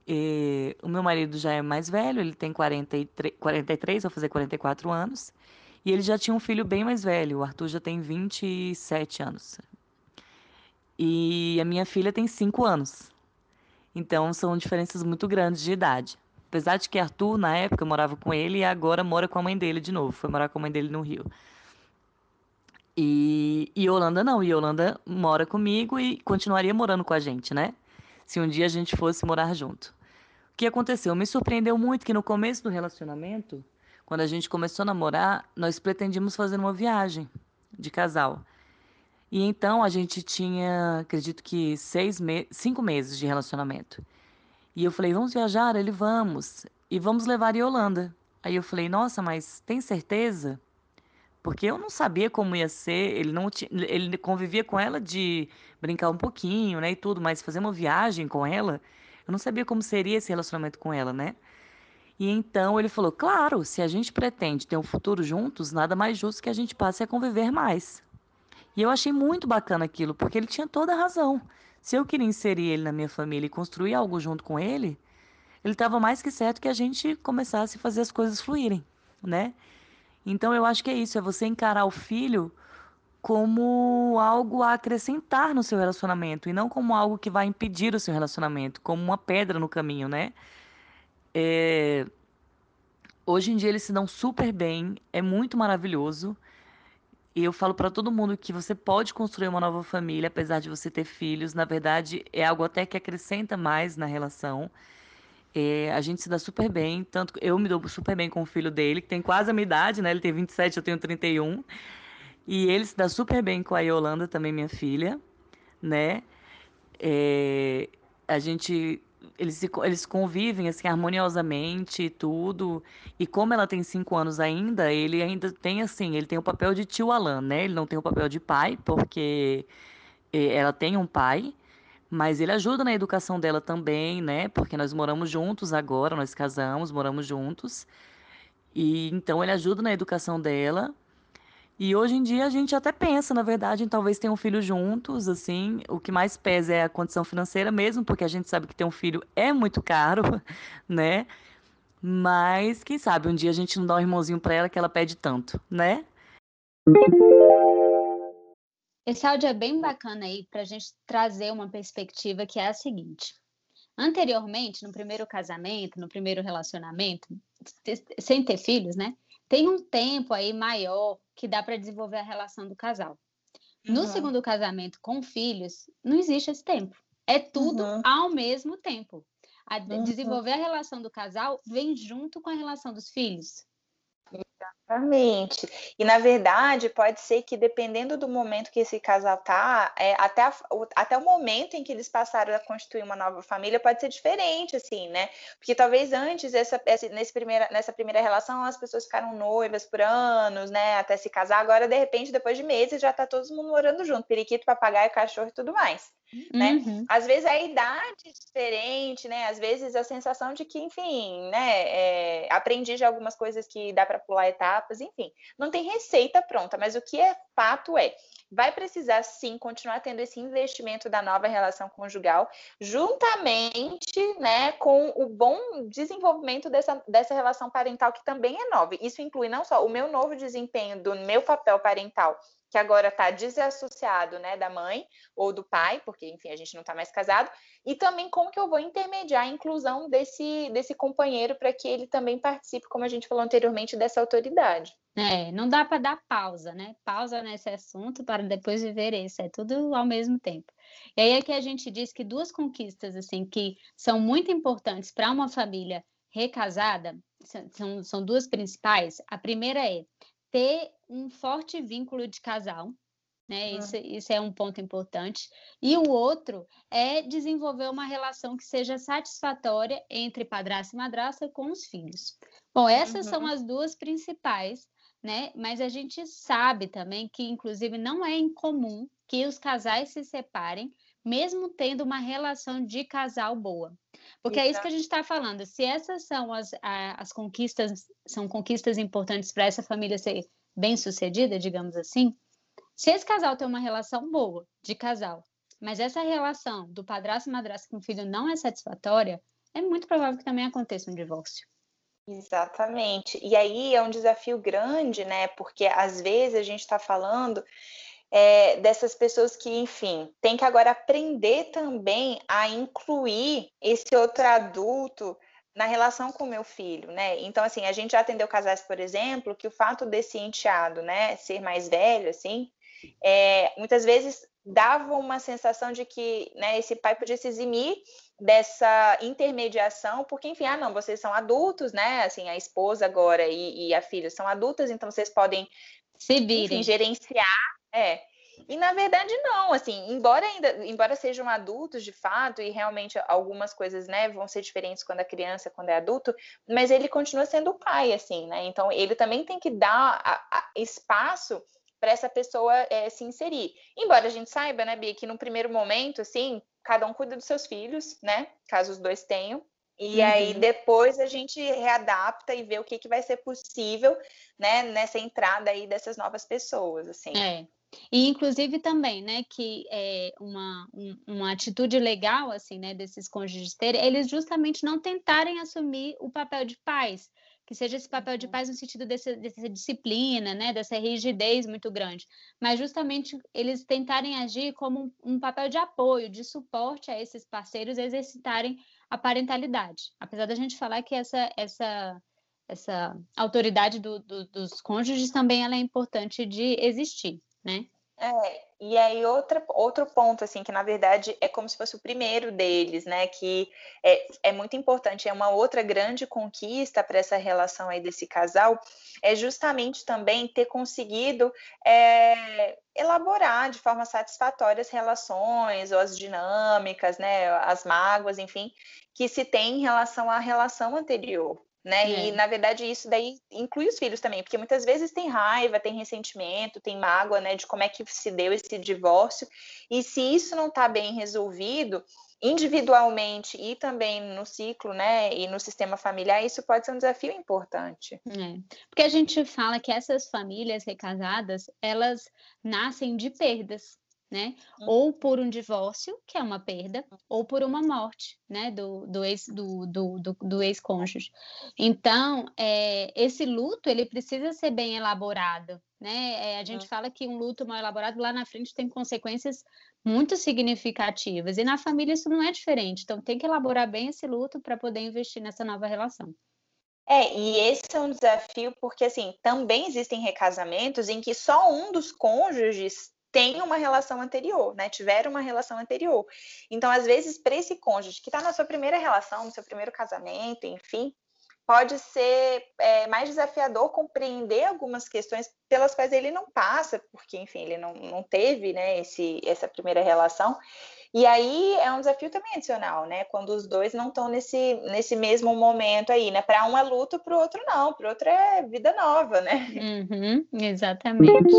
D: E o meu marido já é mais velho, ele tem 43, 43, vou fazer 44 anos. E ele já tinha um filho bem mais velho, o Arthur já tem 27 anos. E a minha filha tem 5 anos. Então são diferenças muito grandes de idade. Apesar de que Arthur, na época, morava com ele e agora mora com a mãe dele de novo. Foi morar com a mãe dele no Rio. E, e Yolanda não. Yolanda mora comigo e continuaria morando com a gente, né? Se um dia a gente fosse morar junto que aconteceu? Me surpreendeu muito que no começo do relacionamento, quando a gente começou a namorar, nós pretendíamos fazer uma viagem de casal. E então a gente tinha, acredito que seis me cinco meses de relacionamento. E eu falei, vamos viajar? Ele, vamos. E vamos levar a Yolanda. Aí eu falei, nossa, mas tem certeza? Porque eu não sabia como ia ser, ele não tinha, ele convivia com ela de brincar um pouquinho, né, e tudo, mas fazer uma viagem com ela, eu não sabia como seria esse relacionamento com ela, né? E então ele falou: claro, se a gente pretende ter um futuro juntos, nada mais justo que a gente passe a conviver mais. E eu achei muito bacana aquilo, porque ele tinha toda a razão. Se eu queria inserir ele na minha família e construir algo junto com ele, ele estava mais que certo que a gente começasse a fazer as coisas fluírem, né? Então eu acho que é isso, é você encarar o filho como algo a acrescentar no seu relacionamento e não como algo que vai impedir o seu relacionamento, como uma pedra no caminho, né? É... Hoje em dia eles se dão super bem, é muito maravilhoso. E eu falo para todo mundo que você pode construir uma nova família, apesar de você ter filhos. Na verdade, é algo até que acrescenta mais na relação. É, a gente se dá super bem, tanto eu me dou super bem com o filho dele, que tem quase a minha idade, né? Ele tem 27, eu tenho 31. E ele se dá super bem com a Yolanda, também minha filha, né? É, a gente eles, se, eles convivem assim harmoniosamente e tudo. E como ela tem cinco anos ainda, ele ainda tem assim, ele tem o papel de tio Alan, né? Ele não tem o papel de pai, porque é, ela tem um pai, mas ele ajuda na educação dela também, né? Porque nós moramos juntos agora, nós casamos, moramos juntos. E então ele ajuda na educação dela e hoje em dia a gente até pensa, na verdade, em talvez ter um filho juntos, assim. O que mais pesa é a condição financeira mesmo, porque a gente sabe que ter um filho é muito caro, né? Mas quem sabe um dia a gente não dá um irmãozinho para ela que ela pede tanto, né?
A: Esse áudio é bem bacana aí para a gente trazer uma perspectiva que é a seguinte. Anteriormente, no primeiro casamento, no primeiro relacionamento, sem ter filhos, né? Tem um tempo aí maior que dá para desenvolver a relação do casal. No uhum. segundo casamento com filhos, não existe esse tempo. É tudo uhum. ao mesmo tempo. A uhum. desenvolver a relação do casal vem junto com a relação dos filhos.
B: Exatamente. E na verdade, pode ser que dependendo do momento que esse casal tá, é, até, a, o, até o momento em que eles passaram a constituir uma nova família pode ser diferente, assim, né? Porque talvez antes, essa, essa, nesse primeira, nessa primeira relação, as pessoas ficaram noivas por anos, né? Até se casar. Agora, de repente, depois de meses, já tá todo mundo morando junto, periquito, papagaio, cachorro e tudo mais. Né? Uhum. Às vezes a idade é diferente, né? Às vezes a sensação de que, enfim, né? É, aprendi já algumas coisas que dá para pular etapas, enfim. Não tem receita pronta, mas o que é fato é vai precisar sim continuar tendo esse investimento da nova relação conjugal, juntamente né, com o bom desenvolvimento dessa, dessa relação parental que também é nova. Isso inclui não só o meu novo desempenho do meu papel parental que agora está desassociado né, da mãe ou do pai, porque, enfim, a gente não está mais casado, e também como que eu vou intermediar a inclusão desse, desse companheiro para que ele também participe, como a gente falou anteriormente, dessa autoridade.
A: É, não dá para dar pausa, né? Pausa nesse assunto para depois viver esse, é tudo ao mesmo tempo. E aí é que a gente diz que duas conquistas, assim, que são muito importantes para uma família recasada, são, são duas principais. A primeira é ter um forte vínculo de casal, né? Isso, isso é um ponto importante. E o outro é desenvolver uma relação que seja satisfatória entre padrasto e madrasta com os filhos. Bom, essas uhum. são as duas principais, né? Mas a gente sabe também que, inclusive, não é incomum que os casais se separem, mesmo tendo uma relação de casal boa. Porque Exato. é isso que a gente está falando. Se essas são as, as conquistas, são conquistas importantes para essa família ser bem sucedida, digamos assim, se esse casal tem uma relação boa de casal, mas essa relação do padrasto e madrasta com o filho não é satisfatória, é muito provável que também aconteça um divórcio.
B: Exatamente. E aí é um desafio grande, né? Porque às vezes a gente está falando é, dessas pessoas que, enfim, tem que agora aprender também a incluir esse outro adulto na relação com o meu filho, né? Então, assim, a gente já atendeu casais, por exemplo, que o fato desse enteado, né, ser mais velho, assim, é, muitas vezes dava uma sensação de que, né, esse pai podia se eximir dessa intermediação, porque, enfim, ah, não, vocês são adultos, né? Assim, a esposa agora e, e a filha são adultas, então vocês podem se virem. Enfim, gerenciar, é. E na verdade não, assim, embora ainda, embora sejam adultos de fato e realmente algumas coisas, né, vão ser diferentes quando é criança, quando é adulto, mas ele continua sendo o pai, assim, né? Então ele também tem que dar a, a espaço para essa pessoa é, se inserir. Embora a gente saiba, né, Bia, que no primeiro momento, assim, cada um cuida dos seus filhos, né? Caso os dois tenham. E uhum. aí depois a gente readapta e vê o que, que vai ser possível, né, nessa entrada aí dessas novas pessoas, assim.
A: É. E inclusive também, né, que é uma, um, uma atitude legal, assim, né, desses cônjuges terem, eles justamente não tentarem assumir o papel de pais, que seja esse papel de uhum. pais no sentido desse, dessa disciplina, né, dessa rigidez muito grande, mas justamente eles tentarem agir como um, um papel de apoio, de suporte a esses parceiros exercitarem a parentalidade. Apesar da gente falar que essa, essa, essa autoridade do, do, dos cônjuges também ela é importante de existir né?
B: É, e aí outra, outro ponto, assim, que na verdade é como se fosse o primeiro deles, né? Que é, é muito importante, é uma outra grande conquista para essa relação aí desse casal, é justamente também ter conseguido é, elaborar de forma satisfatória as relações ou as dinâmicas, né? As mágoas, enfim, que se tem em relação à relação anterior né? É. E na verdade isso daí inclui os filhos também, porque muitas vezes tem raiva, tem ressentimento, tem mágoa, né, de como é que se deu esse divórcio. E se isso não está bem resolvido, individualmente e também no ciclo, né, e no sistema familiar, isso pode ser um desafio importante.
A: É. Porque a gente fala que essas famílias recasadas, elas nascem de perdas, né? Uhum. Ou por um divórcio, que é uma perda, ou por uma morte, né? Do, do ex do, do, do, do ex-cônjuge. Então, é, esse luto ele precisa ser bem elaborado, né? É, a gente uhum. fala que um luto mal elaborado lá na frente tem consequências muito significativas e na família isso não é diferente. Então, tem que elaborar bem esse luto para poder investir nessa nova relação.
B: É, e esse é um desafio porque, assim, também existem recasamentos em que só um dos cônjuges tem uma relação anterior, né? Tiveram uma relação anterior. Então, às vezes, para esse cônjuge que está na sua primeira relação, no seu primeiro casamento, enfim, pode ser é, mais desafiador compreender algumas questões pelas quais ele não passa, porque, enfim, ele não, não teve né, esse, essa primeira relação. E aí é um desafio também adicional, né? Quando os dois não estão nesse, nesse mesmo momento aí, né? Para um é luto, para o outro não, para o outro é vida nova, né?
A: Uhum, exatamente.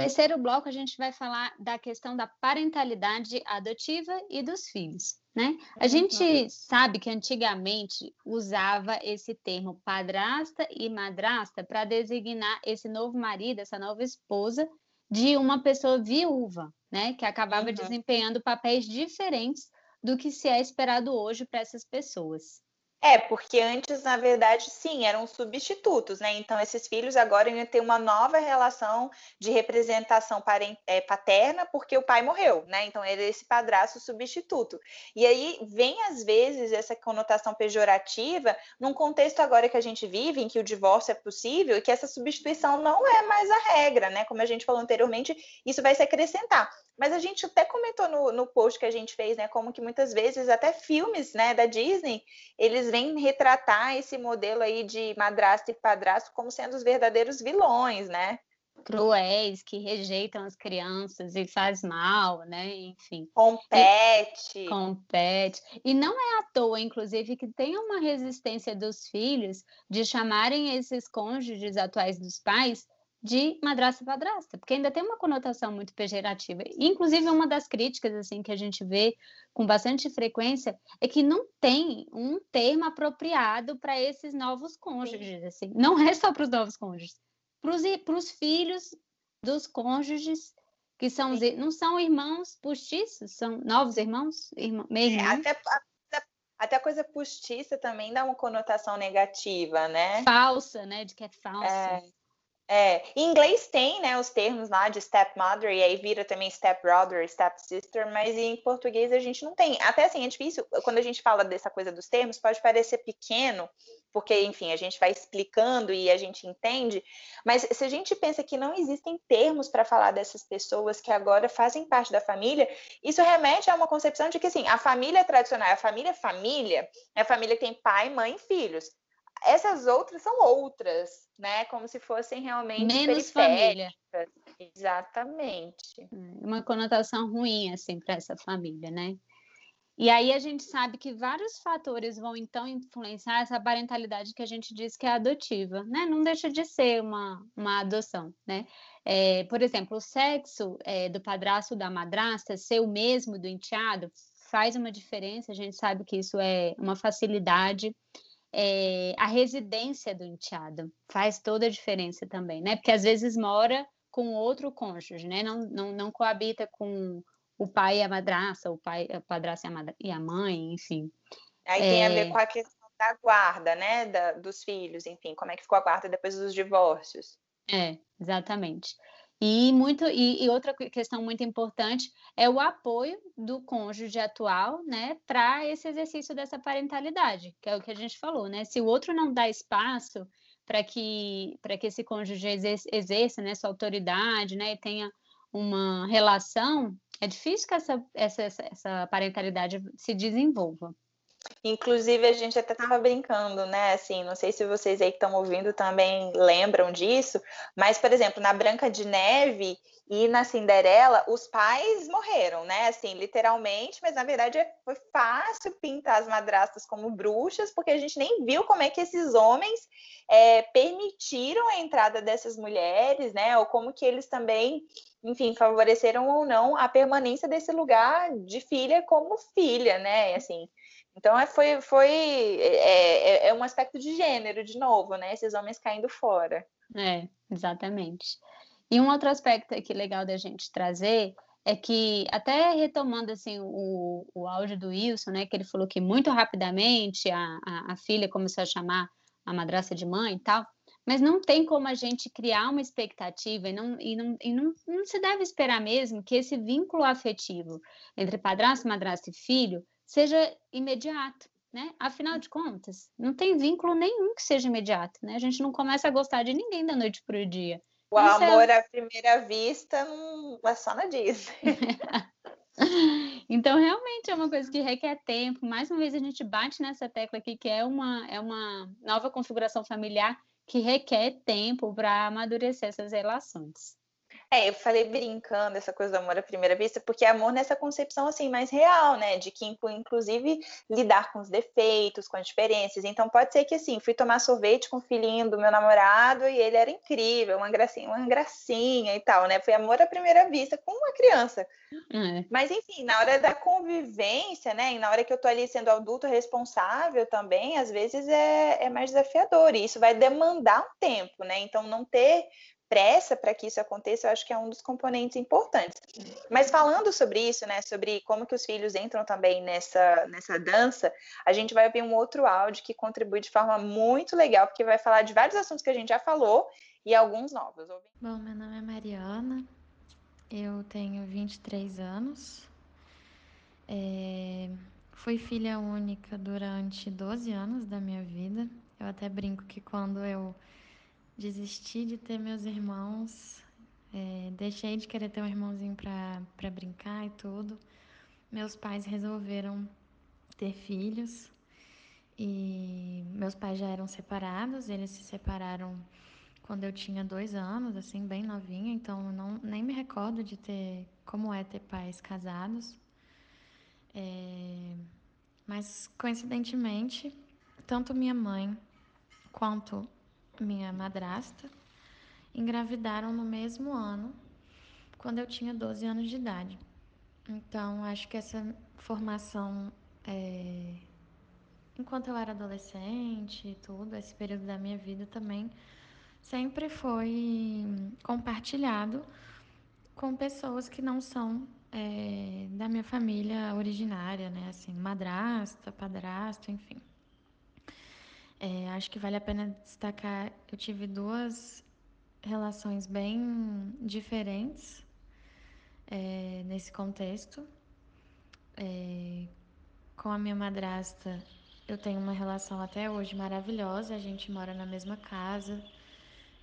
A: Terceiro bloco, a gente vai falar da questão da parentalidade adotiva e dos filhos. Né? A uhum. gente sabe que antigamente usava esse termo padrasta e madrasta para designar esse novo marido, essa nova esposa de uma pessoa viúva, né, que acabava uhum. desempenhando papéis diferentes do que se é esperado hoje para essas pessoas.
B: É, porque antes, na verdade, sim, eram substitutos, né? Então, esses filhos agora iam ter uma nova relação de representação é, paterna, porque o pai morreu, né? Então, era esse padrasto substituto. E aí vem, às vezes, essa conotação pejorativa num contexto agora que a gente vive, em que o divórcio é possível e que essa substituição não é mais a regra, né? Como a gente falou anteriormente, isso vai se acrescentar. Mas a gente até comentou no, no post que a gente fez, né? Como que muitas vezes até filmes, né, da Disney, eles vêm retratar esse modelo aí de madrasto e padrasto como sendo os verdadeiros vilões, né?
A: Cruéis, que rejeitam as crianças e faz mal, né? Enfim.
B: Compete.
A: E, compete. E não é à toa, inclusive, que tem uma resistência dos filhos de chamarem esses cônjuges atuais dos pais de madrasta padrasta, porque ainda tem uma conotação muito pejorativa. Inclusive, uma das críticas assim que a gente vê com bastante frequência é que não tem um termo apropriado para esses novos cônjuges, assim. Não é só para os novos cônjuges, para os filhos dos cônjuges que são não são irmãos postiços, são novos irmãos, irmão, meio.
B: É, até, até a coisa postiça também dá uma conotação negativa, né?
A: Falsa, né? De que é falsa.
B: É. É, em inglês tem, né, os termos lá de stepmother e aí vira também stepbrother, stepsister, mas em português a gente não tem. Até assim, é difícil, quando a gente fala dessa coisa dos termos, pode parecer pequeno, porque, enfim, a gente vai explicando e a gente entende, mas se a gente pensa que não existem termos para falar dessas pessoas que agora fazem parte da família, isso remete a uma concepção de que, assim, a família tradicional, a família família, é a família que tem pai, mãe e filhos essas outras são outras, né? Como se fossem realmente
A: menos família.
B: Exatamente. É,
A: uma conotação ruim assim para essa família, né? E aí a gente sabe que vários fatores vão então influenciar essa parentalidade que a gente diz que é adotiva, né? Não deixa de ser uma, uma adoção, né? É, por exemplo, o sexo é, do padrasto da madrasta ser o mesmo do enteado faz uma diferença, a gente sabe que isso é uma facilidade é, a residência do enteado faz toda a diferença também, né? Porque às vezes mora com outro cônjuge, né? Não, não, não coabita com o pai e a madraça, o pai, a padrasta e a mãe, enfim.
B: Aí é... tem a ver com a questão da guarda, né? Da, dos filhos, enfim, como é que ficou a guarda depois dos divórcios.
A: É, exatamente. E, muito, e, e, outra questão muito importante é o apoio do cônjuge atual, né, para esse exercício dessa parentalidade, que é o que a gente falou, né? Se o outro não dá espaço para que, que esse cônjuge exerça, exerça né, sua autoridade, né, e tenha uma relação, é difícil que essa, essa, essa parentalidade se desenvolva.
B: Inclusive, a gente até estava brincando, né? Assim, não sei se vocês aí que estão ouvindo também lembram disso, mas, por exemplo, na Branca de Neve e na Cinderela, os pais morreram, né? Assim, literalmente, mas na verdade foi fácil pintar as madrastas como bruxas, porque a gente nem viu como é que esses homens é, permitiram a entrada dessas mulheres, né? Ou como que eles também, enfim, favoreceram ou não a permanência desse lugar de filha como filha, né? Assim. Então é, foi, foi é, é, é, um aspecto de gênero, de novo, né? Esses homens caindo fora.
A: É, exatamente. E um outro aspecto aqui legal da gente trazer é que, até retomando assim o, o áudio do Wilson, né? Que ele falou que muito rapidamente a, a, a filha começou a chamar a madraça de mãe e tal. Mas não tem como a gente criar uma expectativa e, não, e, não, e não, não se deve esperar mesmo que esse vínculo afetivo entre padrasto, madrasta e filho seja imediato, né? Afinal de contas, não tem vínculo nenhum que seja imediato, né? A gente não começa a gostar de ninguém da noite para o dia.
B: O amor é... à primeira vista não é só na Disney.
A: Então, realmente é uma coisa que requer tempo. Mais uma vez, a gente bate nessa tecla aqui, que é uma, é uma nova configuração familiar que requer tempo para amadurecer essas relações.
B: É, eu falei brincando essa coisa do amor à primeira vista, porque é amor nessa concepção assim mais real, né? De que inclusive lidar com os defeitos, com as diferenças. Então pode ser que assim, fui tomar sorvete com o filhinho do meu namorado e ele era incrível, uma gracinha, uma gracinha e tal, né? Foi amor à primeira vista com uma criança. É. Mas enfim, na hora da convivência, né? E na hora que eu tô ali sendo adulto responsável também, às vezes é, é mais desafiador. E isso vai demandar um tempo, né? Então não ter pressa para que isso aconteça, eu acho que é um dos componentes importantes. Mas falando sobre isso, né, sobre como que os filhos entram também nessa, nessa dança, a gente vai ouvir um outro áudio que contribui de forma muito legal, porque vai falar de vários assuntos que a gente já falou e alguns novos.
E: Bom, meu nome é Mariana, eu tenho 23 anos, é... fui filha única durante 12 anos da minha vida. Eu até brinco que quando eu desisti de ter meus irmãos, é, deixei de querer ter um irmãozinho para brincar e tudo. Meus pais resolveram ter filhos e meus pais já eram separados, eles se separaram quando eu tinha dois anos, assim, bem novinha, então não, nem me recordo de ter como é ter pais casados. É, mas coincidentemente, tanto minha mãe quanto minha madrasta, engravidaram no mesmo ano, quando eu tinha 12 anos de idade. Então, acho que essa formação, é... enquanto eu era adolescente e tudo, esse período da minha vida também, sempre foi compartilhado com pessoas que não são é, da minha família originária, né? Assim, madrasta, padrasto, enfim. É, acho que vale a pena destacar, eu tive duas relações bem diferentes é, nesse contexto. É, com a minha madrasta, eu tenho uma relação até hoje maravilhosa, a gente mora na mesma casa.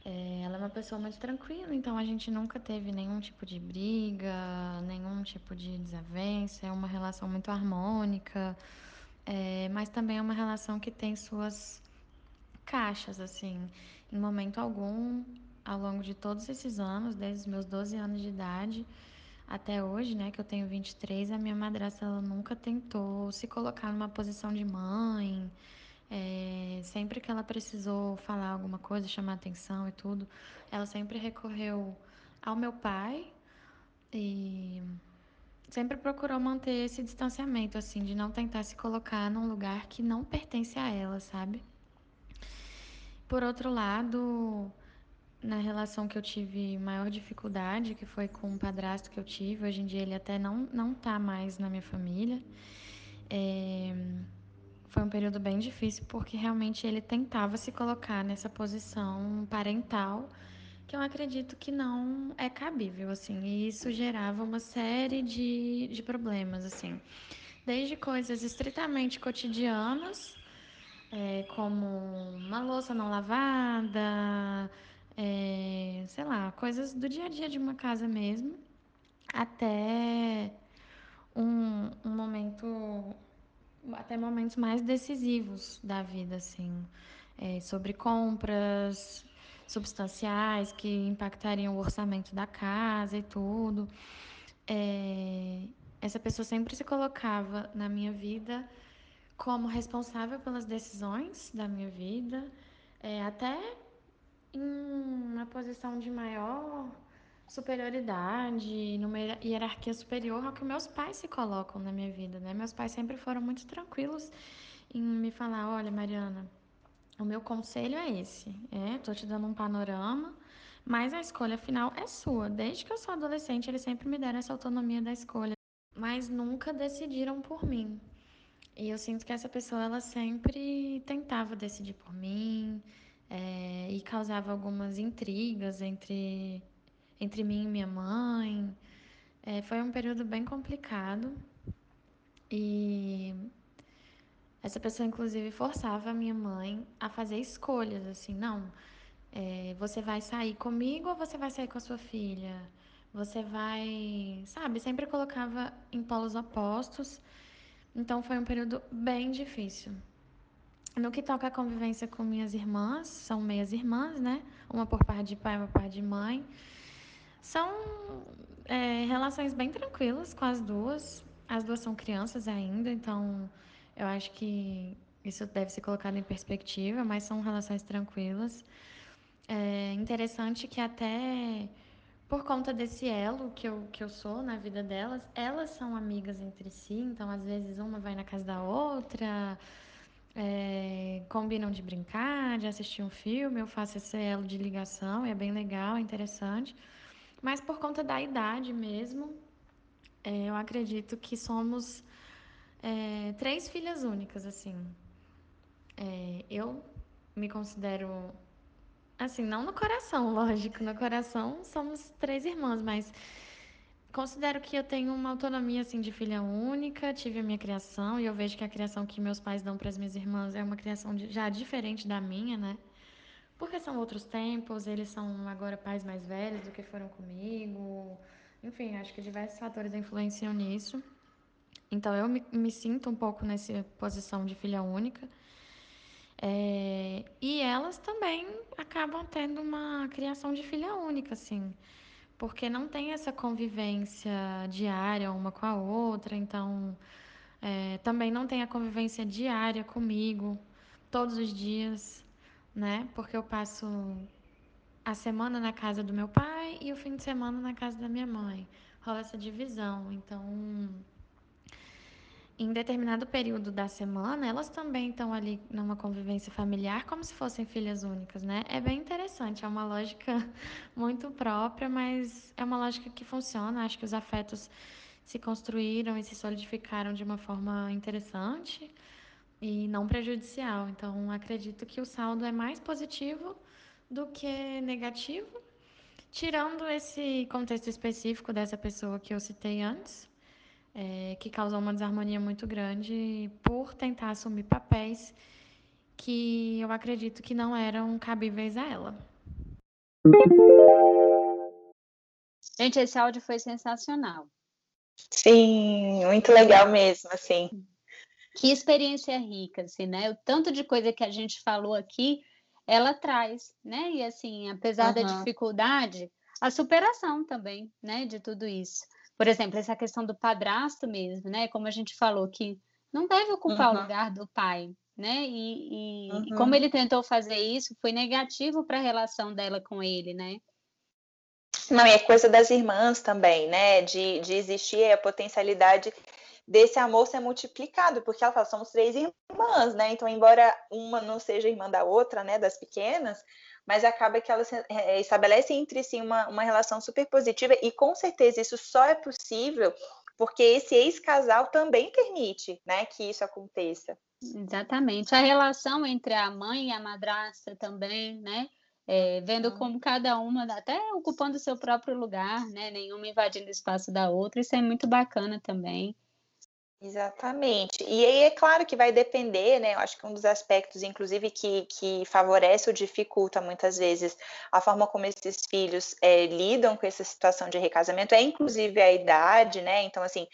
E: É, ela é uma pessoa muito tranquila, então a gente nunca teve nenhum tipo de briga, nenhum tipo de desavença, é uma relação muito harmônica, é, mas também é uma relação que tem suas caixas, assim. Em momento algum, ao longo de todos esses anos, desde os meus 12 anos de idade até hoje, né, que eu tenho 23, a minha madrasta ela nunca tentou se colocar numa posição de mãe. É, sempre que ela precisou falar alguma coisa, chamar atenção e tudo, ela sempre recorreu ao meu pai e sempre procurou manter esse distanciamento, assim, de não tentar se colocar num lugar que não pertence a ela, sabe? Por outro lado, na relação que eu tive maior dificuldade, que foi com o padrasto que eu tive, hoje em dia ele até não, não tá mais na minha família. É, foi um período bem difícil porque realmente ele tentava se colocar nessa posição parental que eu acredito que não é cabível, assim, e isso gerava uma série de, de problemas, assim, desde coisas estritamente cotidianas é, como uma louça não lavada, é, sei lá, coisas do dia a dia de uma casa mesmo, até um, um momento, até momentos mais decisivos da vida, assim, é, sobre compras substanciais que impactariam o orçamento da casa e tudo. É, essa pessoa sempre se colocava na minha vida como responsável pelas decisões da minha vida, é, até em uma posição de maior superioridade, numa hierarquia superior ao que meus pais se colocam na minha vida, né? Meus pais sempre foram muito tranquilos em me falar, olha, Mariana, o meu conselho é esse, é, te dando um panorama, mas a escolha final é sua. Desde que eu sou adolescente, eles sempre me deram essa autonomia da escolha, mas nunca decidiram por mim. E eu sinto que essa pessoa ela sempre tentava decidir por mim é, e causava algumas intrigas entre, entre mim e minha mãe. É, foi um período bem complicado e essa pessoa inclusive forçava a minha mãe a fazer escolhas assim, não, é, você vai sair comigo ou você vai sair com a sua filha? você vai, sabe, sempre colocava em polos opostos. Então foi um período bem difícil. No que toca a convivência com minhas irmãs, são meias irmãs, né? Uma por parte de pai, uma por parte de mãe. São é, relações bem tranquilas com as duas. As duas são crianças ainda, então eu acho que isso deve ser colocado em perspectiva, mas são relações tranquilas. É interessante que até por conta desse elo que eu, que eu sou na vida delas, elas são amigas entre si, então às vezes uma vai na casa da outra, é, combinam de brincar, de assistir um filme, eu faço esse elo de ligação, é bem legal, é interessante. Mas por conta da idade mesmo, é, eu acredito que somos é, três filhas únicas, assim. É, eu me considero Assim, não no coração, lógico. No coração somos três irmãs, mas considero que eu tenho uma autonomia assim de filha única, tive a minha criação e eu vejo que a criação que meus pais dão para as minhas irmãs é uma criação já diferente da minha, né? Porque são outros tempos, eles são agora pais mais velhos do que foram comigo. Enfim, acho que diversos fatores influenciam nisso. Então eu me, me sinto um pouco nessa posição de filha única. É, e elas também acabam tendo uma criação de filha única, assim, porque não tem essa convivência diária uma com a outra, então é, também não tem a convivência diária comigo, todos os dias, né? Porque eu passo a semana na casa do meu pai e o fim de semana na casa da minha mãe. Rola essa divisão, então em determinado período da semana, elas também estão ali numa convivência familiar, como se fossem filhas únicas, né? É bem interessante, é uma lógica muito própria, mas é uma lógica que funciona. Acho que os afetos se construíram e se solidificaram de uma forma interessante e não prejudicial. Então, acredito que o saldo é mais positivo do que negativo, tirando esse contexto específico dessa pessoa que eu citei antes é, que causou uma desarmonia muito grande por tentar assumir papéis que eu acredito que não eram cabíveis a ela.
A: Gente, esse áudio foi sensacional.
B: Sim, muito legal mesmo, assim.
A: Que experiência rica, assim, né? O tanto de coisa que a gente falou aqui, ela traz, né? E assim, apesar uhum. da dificuldade, a superação também, né, de tudo isso. Por exemplo, essa questão do padrasto mesmo, né? Como a gente falou, que não deve ocupar uhum. o lugar do pai, né? E, e, uhum. e, como ele tentou fazer isso, foi negativo para a relação dela com ele, né?
B: Não, e é coisa das irmãs também, né? De, de existir a potencialidade desse amor ser multiplicado, porque ela fala, somos três irmãs, né? Então, embora uma não seja irmã da outra, né, das pequenas, mas acaba que elas é, estabelecem entre si uma, uma relação super positiva, e com certeza isso só é possível porque esse ex-casal também permite né, que isso aconteça.
A: Exatamente. A relação entre a mãe e a madrasta também, né? É, vendo uhum. como cada uma, até ocupando o seu próprio lugar, né? Nenhuma invadindo o espaço da outra, isso é muito bacana também.
B: Exatamente. E aí é claro que vai depender, né? Eu acho que um dos aspectos, inclusive, que, que favorece ou dificulta muitas vezes a forma como esses filhos é, lidam com essa situação de recasamento é, inclusive, a idade, né? Então, assim,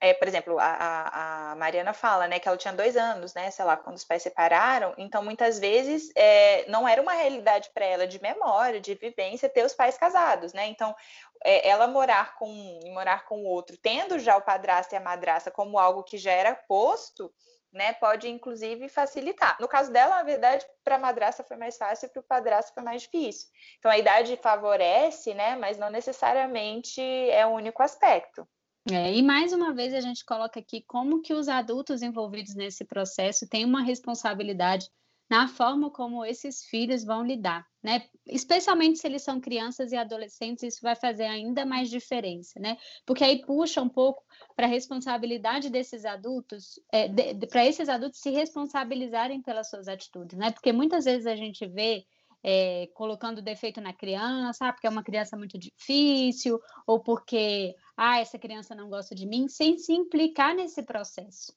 B: é, por exemplo, a, a, Mariana fala, né, que ela tinha dois anos, né, sei lá, quando os pais separaram, então muitas vezes é, não era uma realidade para ela de memória, de vivência, ter os pais casados, né, então é, ela morar com um e morar com o outro, tendo já o padrasto e a madrasta como algo que já era posto, né, pode inclusive facilitar. No caso dela, na verdade, para a madrasta foi mais fácil, para o padrasto foi mais difícil. Então a idade favorece, né, mas não necessariamente é o único aspecto.
A: É, e mais uma vez a gente coloca aqui como que os adultos envolvidos nesse processo têm uma responsabilidade na forma como esses filhos vão lidar, né? Especialmente se eles são crianças e adolescentes, isso vai fazer ainda mais diferença, né? Porque aí puxa um pouco para a responsabilidade desses adultos, é, de, de, para esses adultos se responsabilizarem pelas suas atitudes, né? Porque muitas vezes a gente vê é, colocando defeito na criança, ah, porque é uma criança muito difícil, ou porque ah, essa criança não gosta de mim, sem se implicar nesse processo.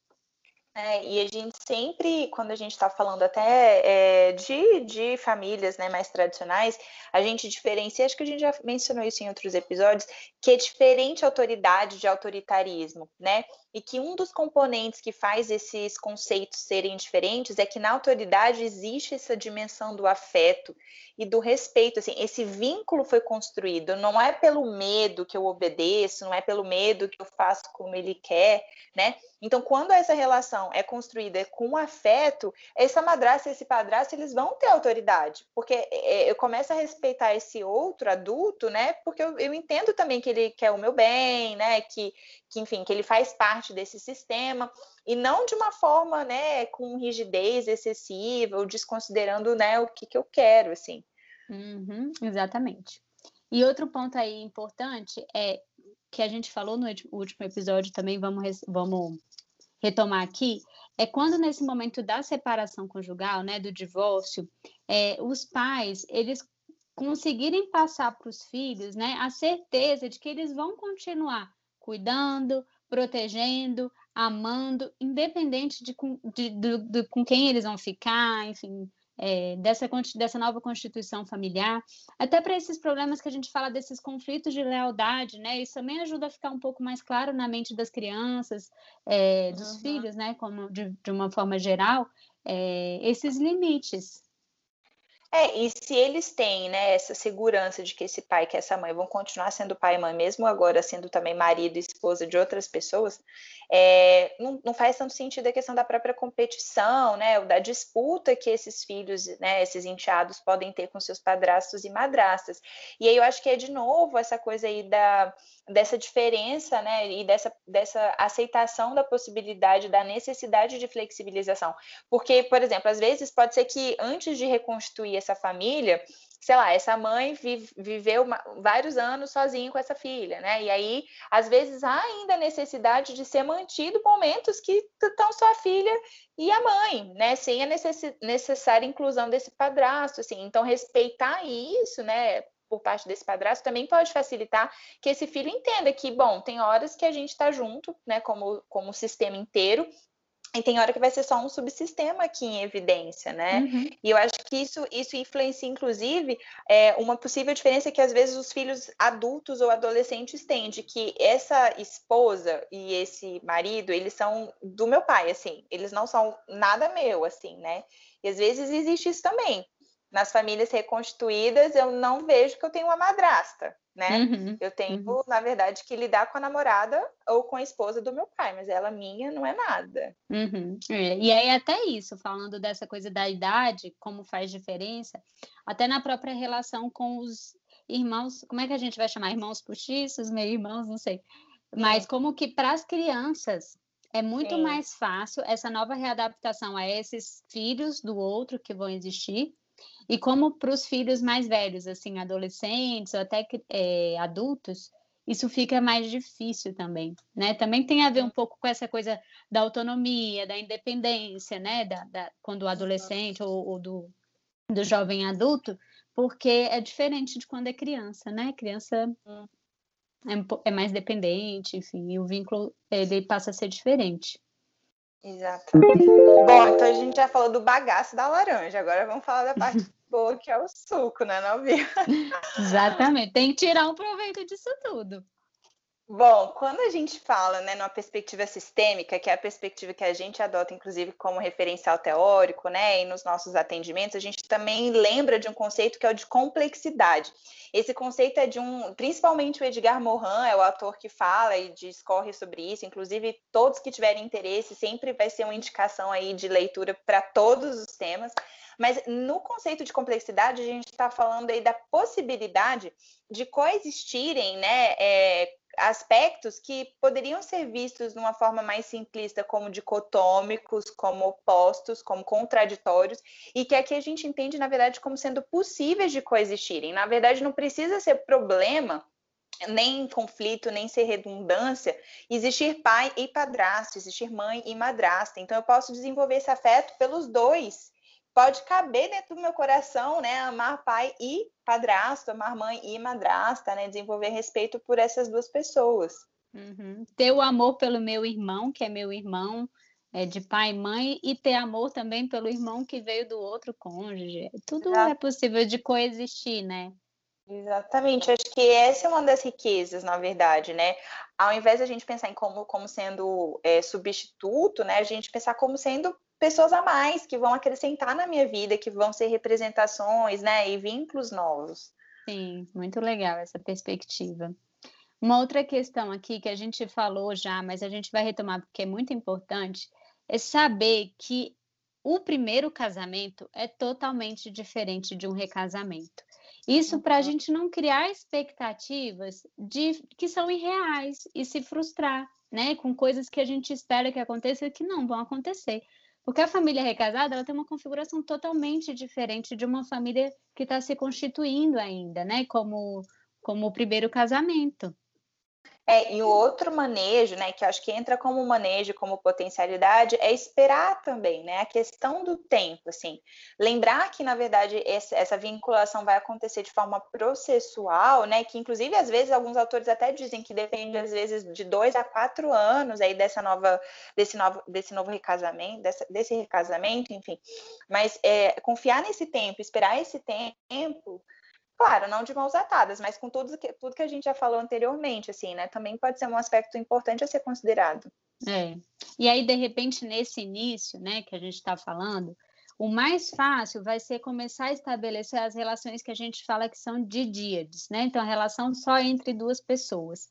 B: É, e a gente sempre, quando a gente está falando até é, de, de famílias né, mais tradicionais, a gente diferencia, acho que a gente já mencionou isso em outros episódios, que é diferente autoridade de autoritarismo, né? E que um dos componentes que faz esses conceitos serem diferentes é que na autoridade existe essa dimensão do afeto e do respeito, assim, esse vínculo foi construído, não é pelo medo que eu obedeço, não é pelo medo que eu faço como ele quer, né? Então, quando essa relação é construída com afeto, essa madrasta e esse padrasto, eles vão ter autoridade, porque é, eu começo a respeitar esse outro adulto, né? Porque eu, eu entendo também que ele quer o meu bem, né? Que, que, enfim, que ele faz parte desse sistema, e não de uma forma, né, com rigidez excessiva, ou desconsiderando, né, o que, que eu quero, assim.
A: Uhum, exatamente. E outro ponto aí importante é que a gente falou no último episódio também, vamos, vamos retomar aqui, é quando nesse momento da separação conjugal, né, do divórcio, é, os pais, eles conseguirem passar para os filhos, né, a certeza de que eles vão continuar cuidando, protegendo, amando, independente de, de, de, de com quem eles vão ficar, enfim, é, dessa, dessa nova constituição familiar, até para esses problemas que a gente fala desses conflitos de lealdade, né? Isso também ajuda a ficar um pouco mais claro na mente das crianças, é, dos uhum. filhos, né? Como de, de uma forma geral, é, esses limites.
B: É, e se eles têm, né, essa segurança de que esse pai e que essa mãe vão continuar sendo pai e mãe, mesmo agora sendo também marido e esposa de outras pessoas, é, não, não, faz tanto sentido a questão da própria competição, né, da disputa que esses filhos, né, esses enteados podem ter com seus padrastos e madrastas. E aí eu acho que é de novo essa coisa aí da, dessa diferença, né, e dessa, dessa aceitação da possibilidade, da necessidade de flexibilização. Porque, por exemplo, às vezes pode ser que antes de reconstituir essa família, sei lá, essa mãe vive, viveu uma, vários anos sozinha com essa filha, né? E aí, às vezes, há ainda a necessidade de ser mantido momentos que estão só a filha e a mãe, né? Sem a necess, necessária inclusão desse padrasto, assim. Então, respeitar isso, né? Por parte desse padrasto também pode facilitar que esse filho entenda que, bom, tem horas que a gente está junto, né, como, como sistema inteiro, e tem hora que vai ser só um subsistema aqui em evidência, né? Uhum. E eu acho que isso, isso influencia, inclusive, é, uma possível diferença que às vezes os filhos adultos ou adolescentes têm, de que essa esposa e esse marido, eles são do meu pai, assim, eles não são nada meu, assim, né? E às vezes existe isso também. Nas famílias reconstituídas, eu não vejo que eu tenho uma madrasta, né? Uhum, eu tenho, uhum. na verdade, que lidar com a namorada ou com a esposa do meu pai, mas ela minha não é nada.
A: Uhum. É, e aí até isso, falando dessa coisa da idade, como faz diferença, até na própria relação com os irmãos, como é que a gente vai chamar? Irmãos postiços, meio irmãos, não sei. Mas como que para as crianças é muito Sim. mais fácil essa nova readaptação a esses filhos do outro que vão existir e como para os filhos mais velhos, assim, adolescentes ou até é, adultos, isso fica mais difícil também, né? Também tem a ver um pouco com essa coisa da autonomia, da independência, né? Da, da quando o adolescente ou, ou, do, do jovem adulto, porque é diferente de quando é criança, né? Criança é, é mais dependente, enfim, e o vínculo ele passa a ser diferente.
B: Exatamente. Bom, então a gente já falou do bagaço da laranja, agora vamos falar da parte boa, que é o suco, né, Novinha?
A: Exatamente, tem que tirar um proveito disso tudo.
B: Bom, quando a gente fala né, numa perspectiva sistêmica, que é a perspectiva que a gente adota, inclusive, como referencial teórico, né, e nos nossos atendimentos, a gente também lembra de um conceito que é o de complexidade. Esse conceito é de um, principalmente o Edgar Morin, é o autor que fala e discorre sobre isso, inclusive todos que tiverem interesse, sempre vai ser uma indicação aí de leitura para todos os temas. Mas no conceito de complexidade, a gente está falando aí da possibilidade de coexistirem, né, é, aspectos que poderiam ser vistos de uma forma mais simplista como dicotômicos, como opostos, como contraditórios, e que aqui a gente entende, na verdade, como sendo possíveis de coexistirem. Na verdade, não precisa ser problema nem conflito, nem ser redundância, existir pai e padrasto, existir mãe e madrasta. Então, eu posso desenvolver esse afeto pelos dois pode caber dentro do meu coração, né? Amar pai e padrasto, amar mãe e madrasta, né? Desenvolver respeito por essas duas pessoas.
A: Uhum. Ter o amor pelo meu irmão, que é meu irmão, é, de pai e mãe e ter amor também pelo irmão que veio do outro cônjuge. Tudo Exato. é possível de coexistir, né?
B: Exatamente, acho que essa é uma das riquezas, na verdade, né? Ao invés de a gente pensar em como, como sendo é, substituto, né? A gente pensar como sendo pessoas a mais que vão acrescentar na minha vida, que vão ser representações, né? E vínculos novos.
A: Sim, muito legal essa perspectiva. Uma outra questão aqui que a gente falou já, mas a gente vai retomar porque é muito importante, é saber que o primeiro casamento é totalmente diferente de um recasamento. Isso para a gente não criar expectativas de que são irreais e se frustrar, né, com coisas que a gente espera que aconteça e que não vão acontecer. Porque a família recasada ela tem uma configuração totalmente diferente de uma família que está se constituindo ainda, né? Como, como o primeiro casamento.
B: É, e o outro manejo, né, que acho que entra como manejo, como potencialidade, é esperar também, né, a questão do tempo, assim, lembrar que, na verdade, essa, vinculação vai acontecer de forma processual, né, que inclusive, às vezes, alguns autores até dizem que depende, às vezes, de dois a quatro anos aí dessa nova, desse novo, desse novo recasamento, dessa, desse recasamento, enfim, mas é, confiar nesse tempo, esperar esse tempo, Claro, não de mãos atadas, mas com tudo que, tudo que a gente já falou anteriormente, assim, né? Também pode ser um aspecto importante a ser considerado.
A: É. E aí, de repente, nesse início, né, que a gente está falando, o mais fácil vai ser começar a estabelecer as relações que a gente fala que são de díades, né? Então, a relação só entre duas pessoas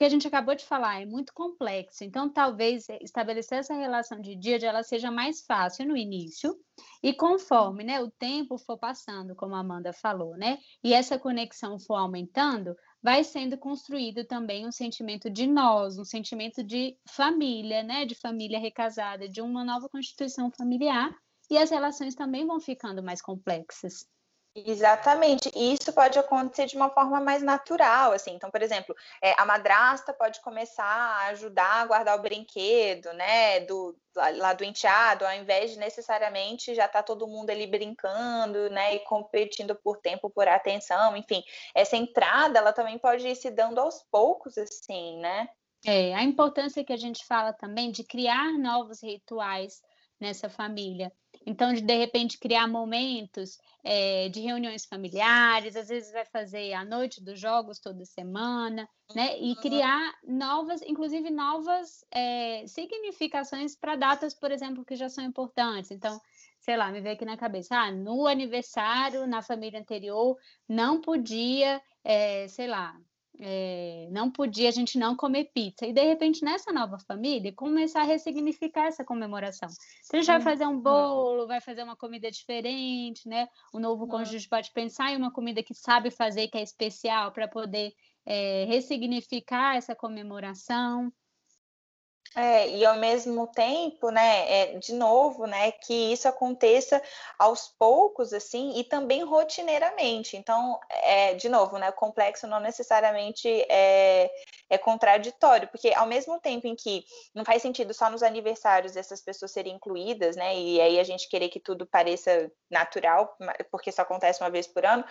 A: que a gente acabou de falar, é muito complexo. Então, talvez estabelecer essa relação de dia ela seja mais fácil no início, e conforme né, o tempo for passando, como a Amanda falou, né? E essa conexão for aumentando, vai sendo construído também um sentimento de nós, um sentimento de família, né? De família recasada, de uma nova constituição familiar, e as relações também vão ficando mais complexas.
B: Exatamente, e isso pode acontecer de uma forma mais natural, assim. Então, por exemplo, é, a madrasta pode começar a ajudar a guardar o brinquedo, né, do, lá do enteado, ao invés de necessariamente já tá todo mundo ali brincando, né, e competindo por tempo, por atenção, enfim. Essa entrada, ela também pode ir se dando aos poucos, assim, né?
A: É, a importância que a gente fala também de criar novos rituais nessa família. Então, de, de repente, criar momentos é, de reuniões familiares, às vezes vai fazer a noite dos jogos toda semana, né? E uhum. criar novas, inclusive novas é, significações para datas, por exemplo, que já são importantes. Então, sei lá, me veio aqui na cabeça, ah, no aniversário, na família anterior, não podia, é, sei lá, é, não podia a gente não comer pizza. E de repente, nessa nova família, começar a ressignificar essa comemoração. Então, a gente vai uhum. fazer um bolo, vai fazer uma comida diferente, né? O novo uhum. cônjuge pode pensar em uma comida que sabe fazer, que é especial, para poder é, ressignificar essa comemoração.
B: É, e ao mesmo tempo, né, é, de novo, né, que isso aconteça aos poucos, assim, e também rotineiramente. Então, é, de novo, né, o complexo não necessariamente é, é contraditório, porque ao mesmo tempo em que não faz sentido só nos aniversários essas pessoas serem incluídas, né, e aí a gente querer que tudo pareça natural, porque isso acontece uma vez por ano,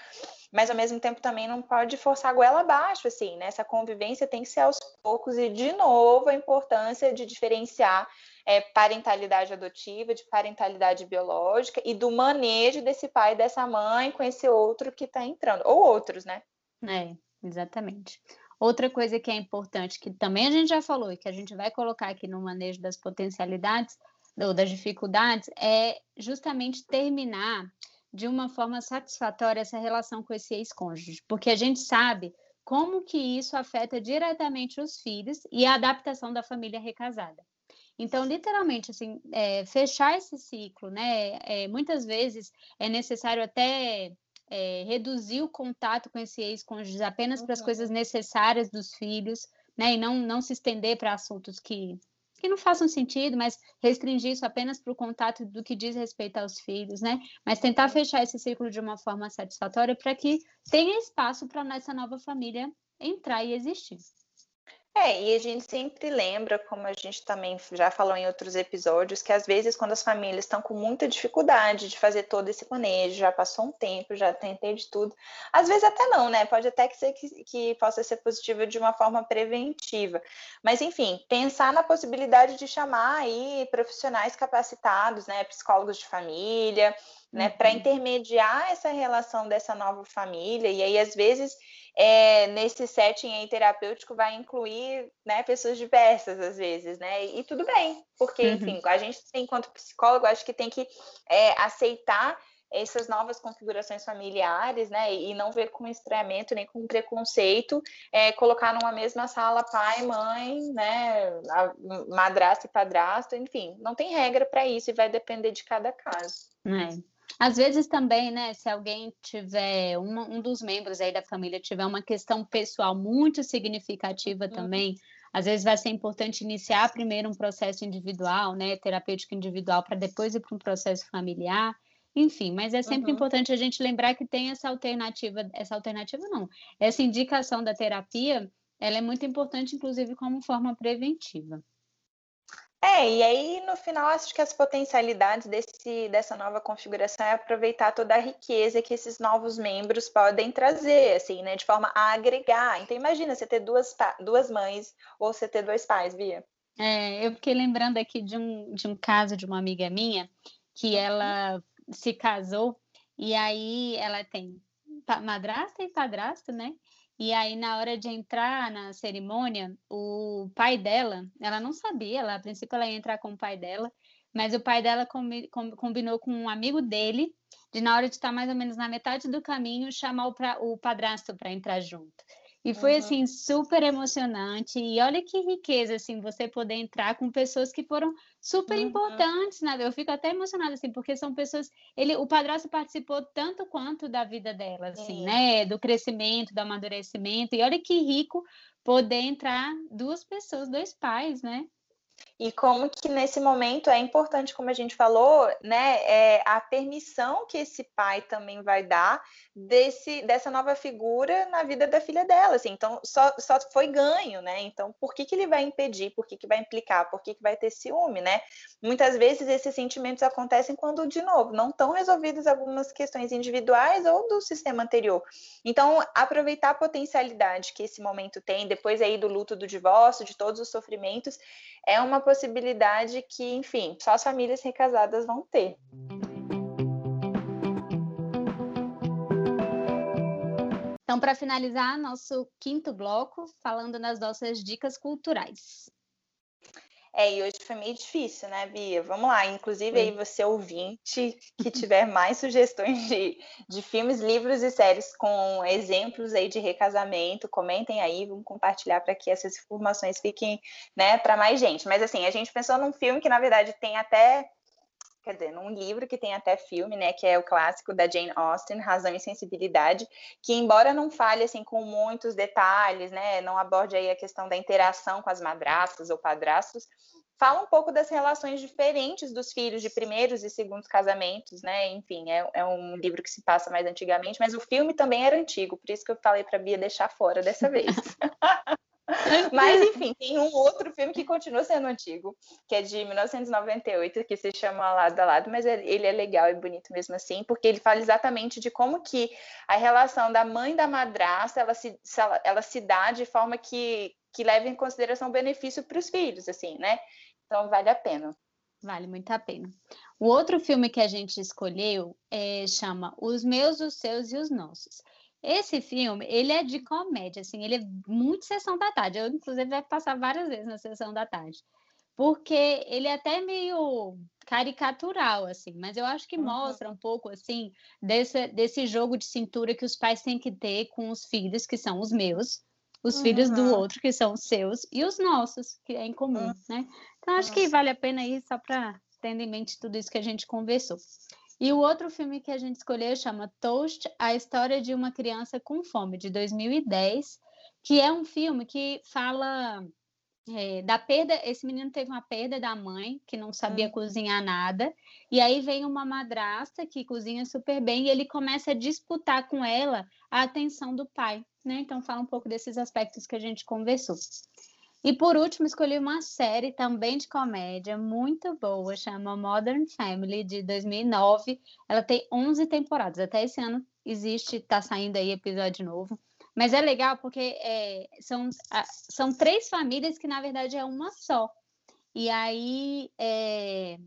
B: mas ao mesmo tempo também não pode forçar a goela abaixo, assim, né? Essa convivência tem que ser aos poucos e, de novo, a importância de diferenciar é, parentalidade adotiva, de parentalidade biológica e do manejo desse pai e dessa mãe com esse outro que está entrando, ou outros, né?
A: É, exatamente. Outra coisa que é importante, que também a gente já falou e que a gente vai colocar aqui no manejo das potencialidades ou das dificuldades, é justamente terminar de uma forma satisfatória essa relação com esse ex-cônjuge, porque a gente sabe como que isso afeta diretamente os filhos e a adaptação da família recasada. Então, literalmente, assim, é, fechar esse ciclo, né? É, muitas vezes é necessário até é, reduzir o contato com esse ex-cônjuge apenas para as coisas necessárias dos filhos, né? E não, não se estender para assuntos que que não façam sentido, mas restringir isso apenas para o contato do que diz respeito aos filhos, né? Mas tentar fechar esse ciclo de uma forma satisfatória para que tenha espaço para essa nova família entrar e existir.
B: É, e a gente sempre lembra, como a gente também já falou em outros episódios, que às vezes quando as famílias estão com muita dificuldade de fazer todo esse manejo, já passou um tempo, já tentei de tudo, às vezes até não, né? Pode até que ser que, que possa ser positivo de uma forma preventiva. Mas enfim, pensar na possibilidade de chamar aí profissionais capacitados, né? Psicólogos de família, né? Uhum. Para intermediar essa relação dessa nova família, e aí às vezes é, nesse setting aí terapêutico vai incluir né, pessoas diversas às vezes, né? E tudo bem, porque, uhum. enfim, a gente, enquanto psicólogo, acho que tem que é, aceitar essas novas configurações familiares, né? E não ver com estranhamento nem com preconceito, é, colocar numa mesma sala pai, mãe, né? Madrasta e padrasto, enfim, não tem regra para isso e vai depender de cada caso.
A: É. Às vezes também, né, se alguém tiver, uma, um dos membros aí da família tiver uma questão pessoal muito significativa uhum. também, às vezes vai ser importante iniciar primeiro um processo individual, né, terapêutico individual, para depois ir para um processo familiar. Enfim, mas é sempre uhum. importante a gente lembrar que tem essa alternativa, essa alternativa não, essa indicação da terapia, ela é muito importante, inclusive, como forma preventiva.
B: É, e aí no final acho que as potencialidades desse, dessa nova configuração é aproveitar toda a riqueza que esses novos membros podem trazer, assim, né, de forma a agregar. Então imagina você ter duas, duas mães ou você ter dois pais, Bia.
A: É, eu fiquei lembrando aqui de um, de um caso de uma amiga minha que uhum. ela se casou e aí ela tem madrasta e padrasto, né? E aí, na hora de entrar na cerimônia, o pai dela, ela não sabia, ela, a princípio ela ia entrar com o pai dela, mas o pai dela combinou com um amigo dele de, na hora de estar mais ou menos na metade do caminho, chamar o, pra, o padrasto para entrar junto. E foi, uhum. assim, super emocionante. E olha que riqueza, assim, você poder entrar com pessoas que foram super uhum. importantes, né? Eu fico até emocionada, assim, porque são pessoas... Ele, o padrasto participou tanto quanto da vida dela, assim, né? Do crescimento, do amadurecimento. E olha que rico poder entrar duas pessoas, dois pais, né?
B: E como que nesse momento é importante, como a gente falou, né, é a permissão que esse pai também vai dar desse, dessa nova figura na vida da filha dela, assim, então só, só foi ganho, né, então por que que ele vai impedir, por que que vai implicar, por que que vai ter ciúme, né, muitas vezes esses sentimentos acontecem quando, de novo, não estão resolvidas algumas questões individuais ou do sistema anterior, então aproveitar a potencialidade que esse momento tem, depois aí do luto do divórcio, de todos os sofrimentos, é uma possibilidade que, enfim, só as famílias recasadas vão ter.
A: Então, para finalizar nosso quinto bloco, falando nas nossas dicas culturais.
B: É, e hoje foi meio difícil, né, Bia? Vamos lá. Inclusive, aí você ouvinte que tiver mais sugestões de, de filmes, livros e séries com exemplos aí de recasamento, comentem aí, vamos compartilhar para que essas informações fiquem, né, para mais gente. Mas assim, a gente pensou num filme que, na verdade, tem até quer dizer, num livro que tem até filme, né, que é o clássico da Jane Austen, Razão e Sensibilidade, que embora não fale assim com muitos detalhes, né, não aborde aí a questão da interação com as madrastas ou padrastos, fala um pouco das relações diferentes dos filhos de primeiros e segundos casamentos, né? Enfim, é, é um livro que se passa mais antigamente, mas o filme também era antigo, por isso que eu falei para Bia deixar fora dessa vez. Mas, enfim, tem um outro filme que continua sendo antigo, que é de 1998, que se chama Lado a Lado, mas ele é legal e bonito mesmo assim, porque ele fala exatamente de como que a relação da mãe da madrasta, ela se, ela se dá de forma que, que leva em consideração o benefício para os filhos, assim, né? Então, vale a pena.
A: Vale muito a pena. O outro filme que a gente escolheu é, chama Os Meus, os Seus e os Nossos. Esse filme, ele é de comédia, assim, ele é muito sessão da tarde. Eu, inclusive, vai passar várias vezes na sessão da tarde. Porque ele é até meio caricatural, assim, mas eu acho que uhum. mostra um pouco, assim, desse, desse jogo de cintura que os pais têm que ter com os filhos, que são os meus, os uhum. filhos do outro, que são os seus, e os nossos, que é em comum, uhum. né? Então, acho que vale a pena ir só para ter em mente tudo isso que a gente conversou. E o outro filme que a gente escolheu chama Toast, a história de uma criança com fome, de 2010, que é um filme que fala é, da perda. Esse menino teve uma perda da mãe, que não sabia hum. cozinhar nada, e aí vem uma madrasta que cozinha super bem e ele começa a disputar com ela a atenção do pai, né? Então fala um pouco desses aspectos que a gente conversou. E por último, escolhi uma série também de comédia muito boa, chama Modern Family, de 2009. Ela tem 11 temporadas, até esse ano existe, está saindo aí episódio novo. Mas é legal porque é, são, são três famílias que, na verdade, é uma só. E aí, é,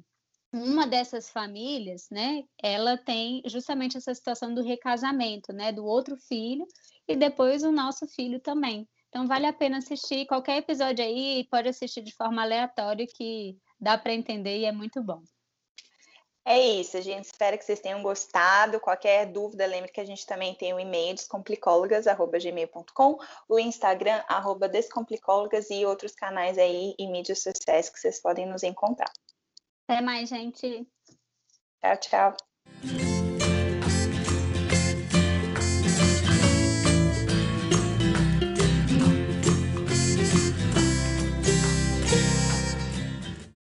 A: uma dessas famílias, né, ela tem justamente essa situação do recasamento, né, do outro filho e depois o nosso filho também. Então vale a pena assistir qualquer episódio aí, pode assistir de forma aleatória que dá para entender e é muito bom.
B: É isso, gente espera que vocês tenham gostado. Qualquer dúvida, lembre que a gente também tem o e-mail descomplicólogas.gmail.com, o Instagram, arroba descomplicólogas e outros canais aí e mídias sociais que vocês podem nos encontrar.
A: Até mais, gente.
B: Tchau, tchau.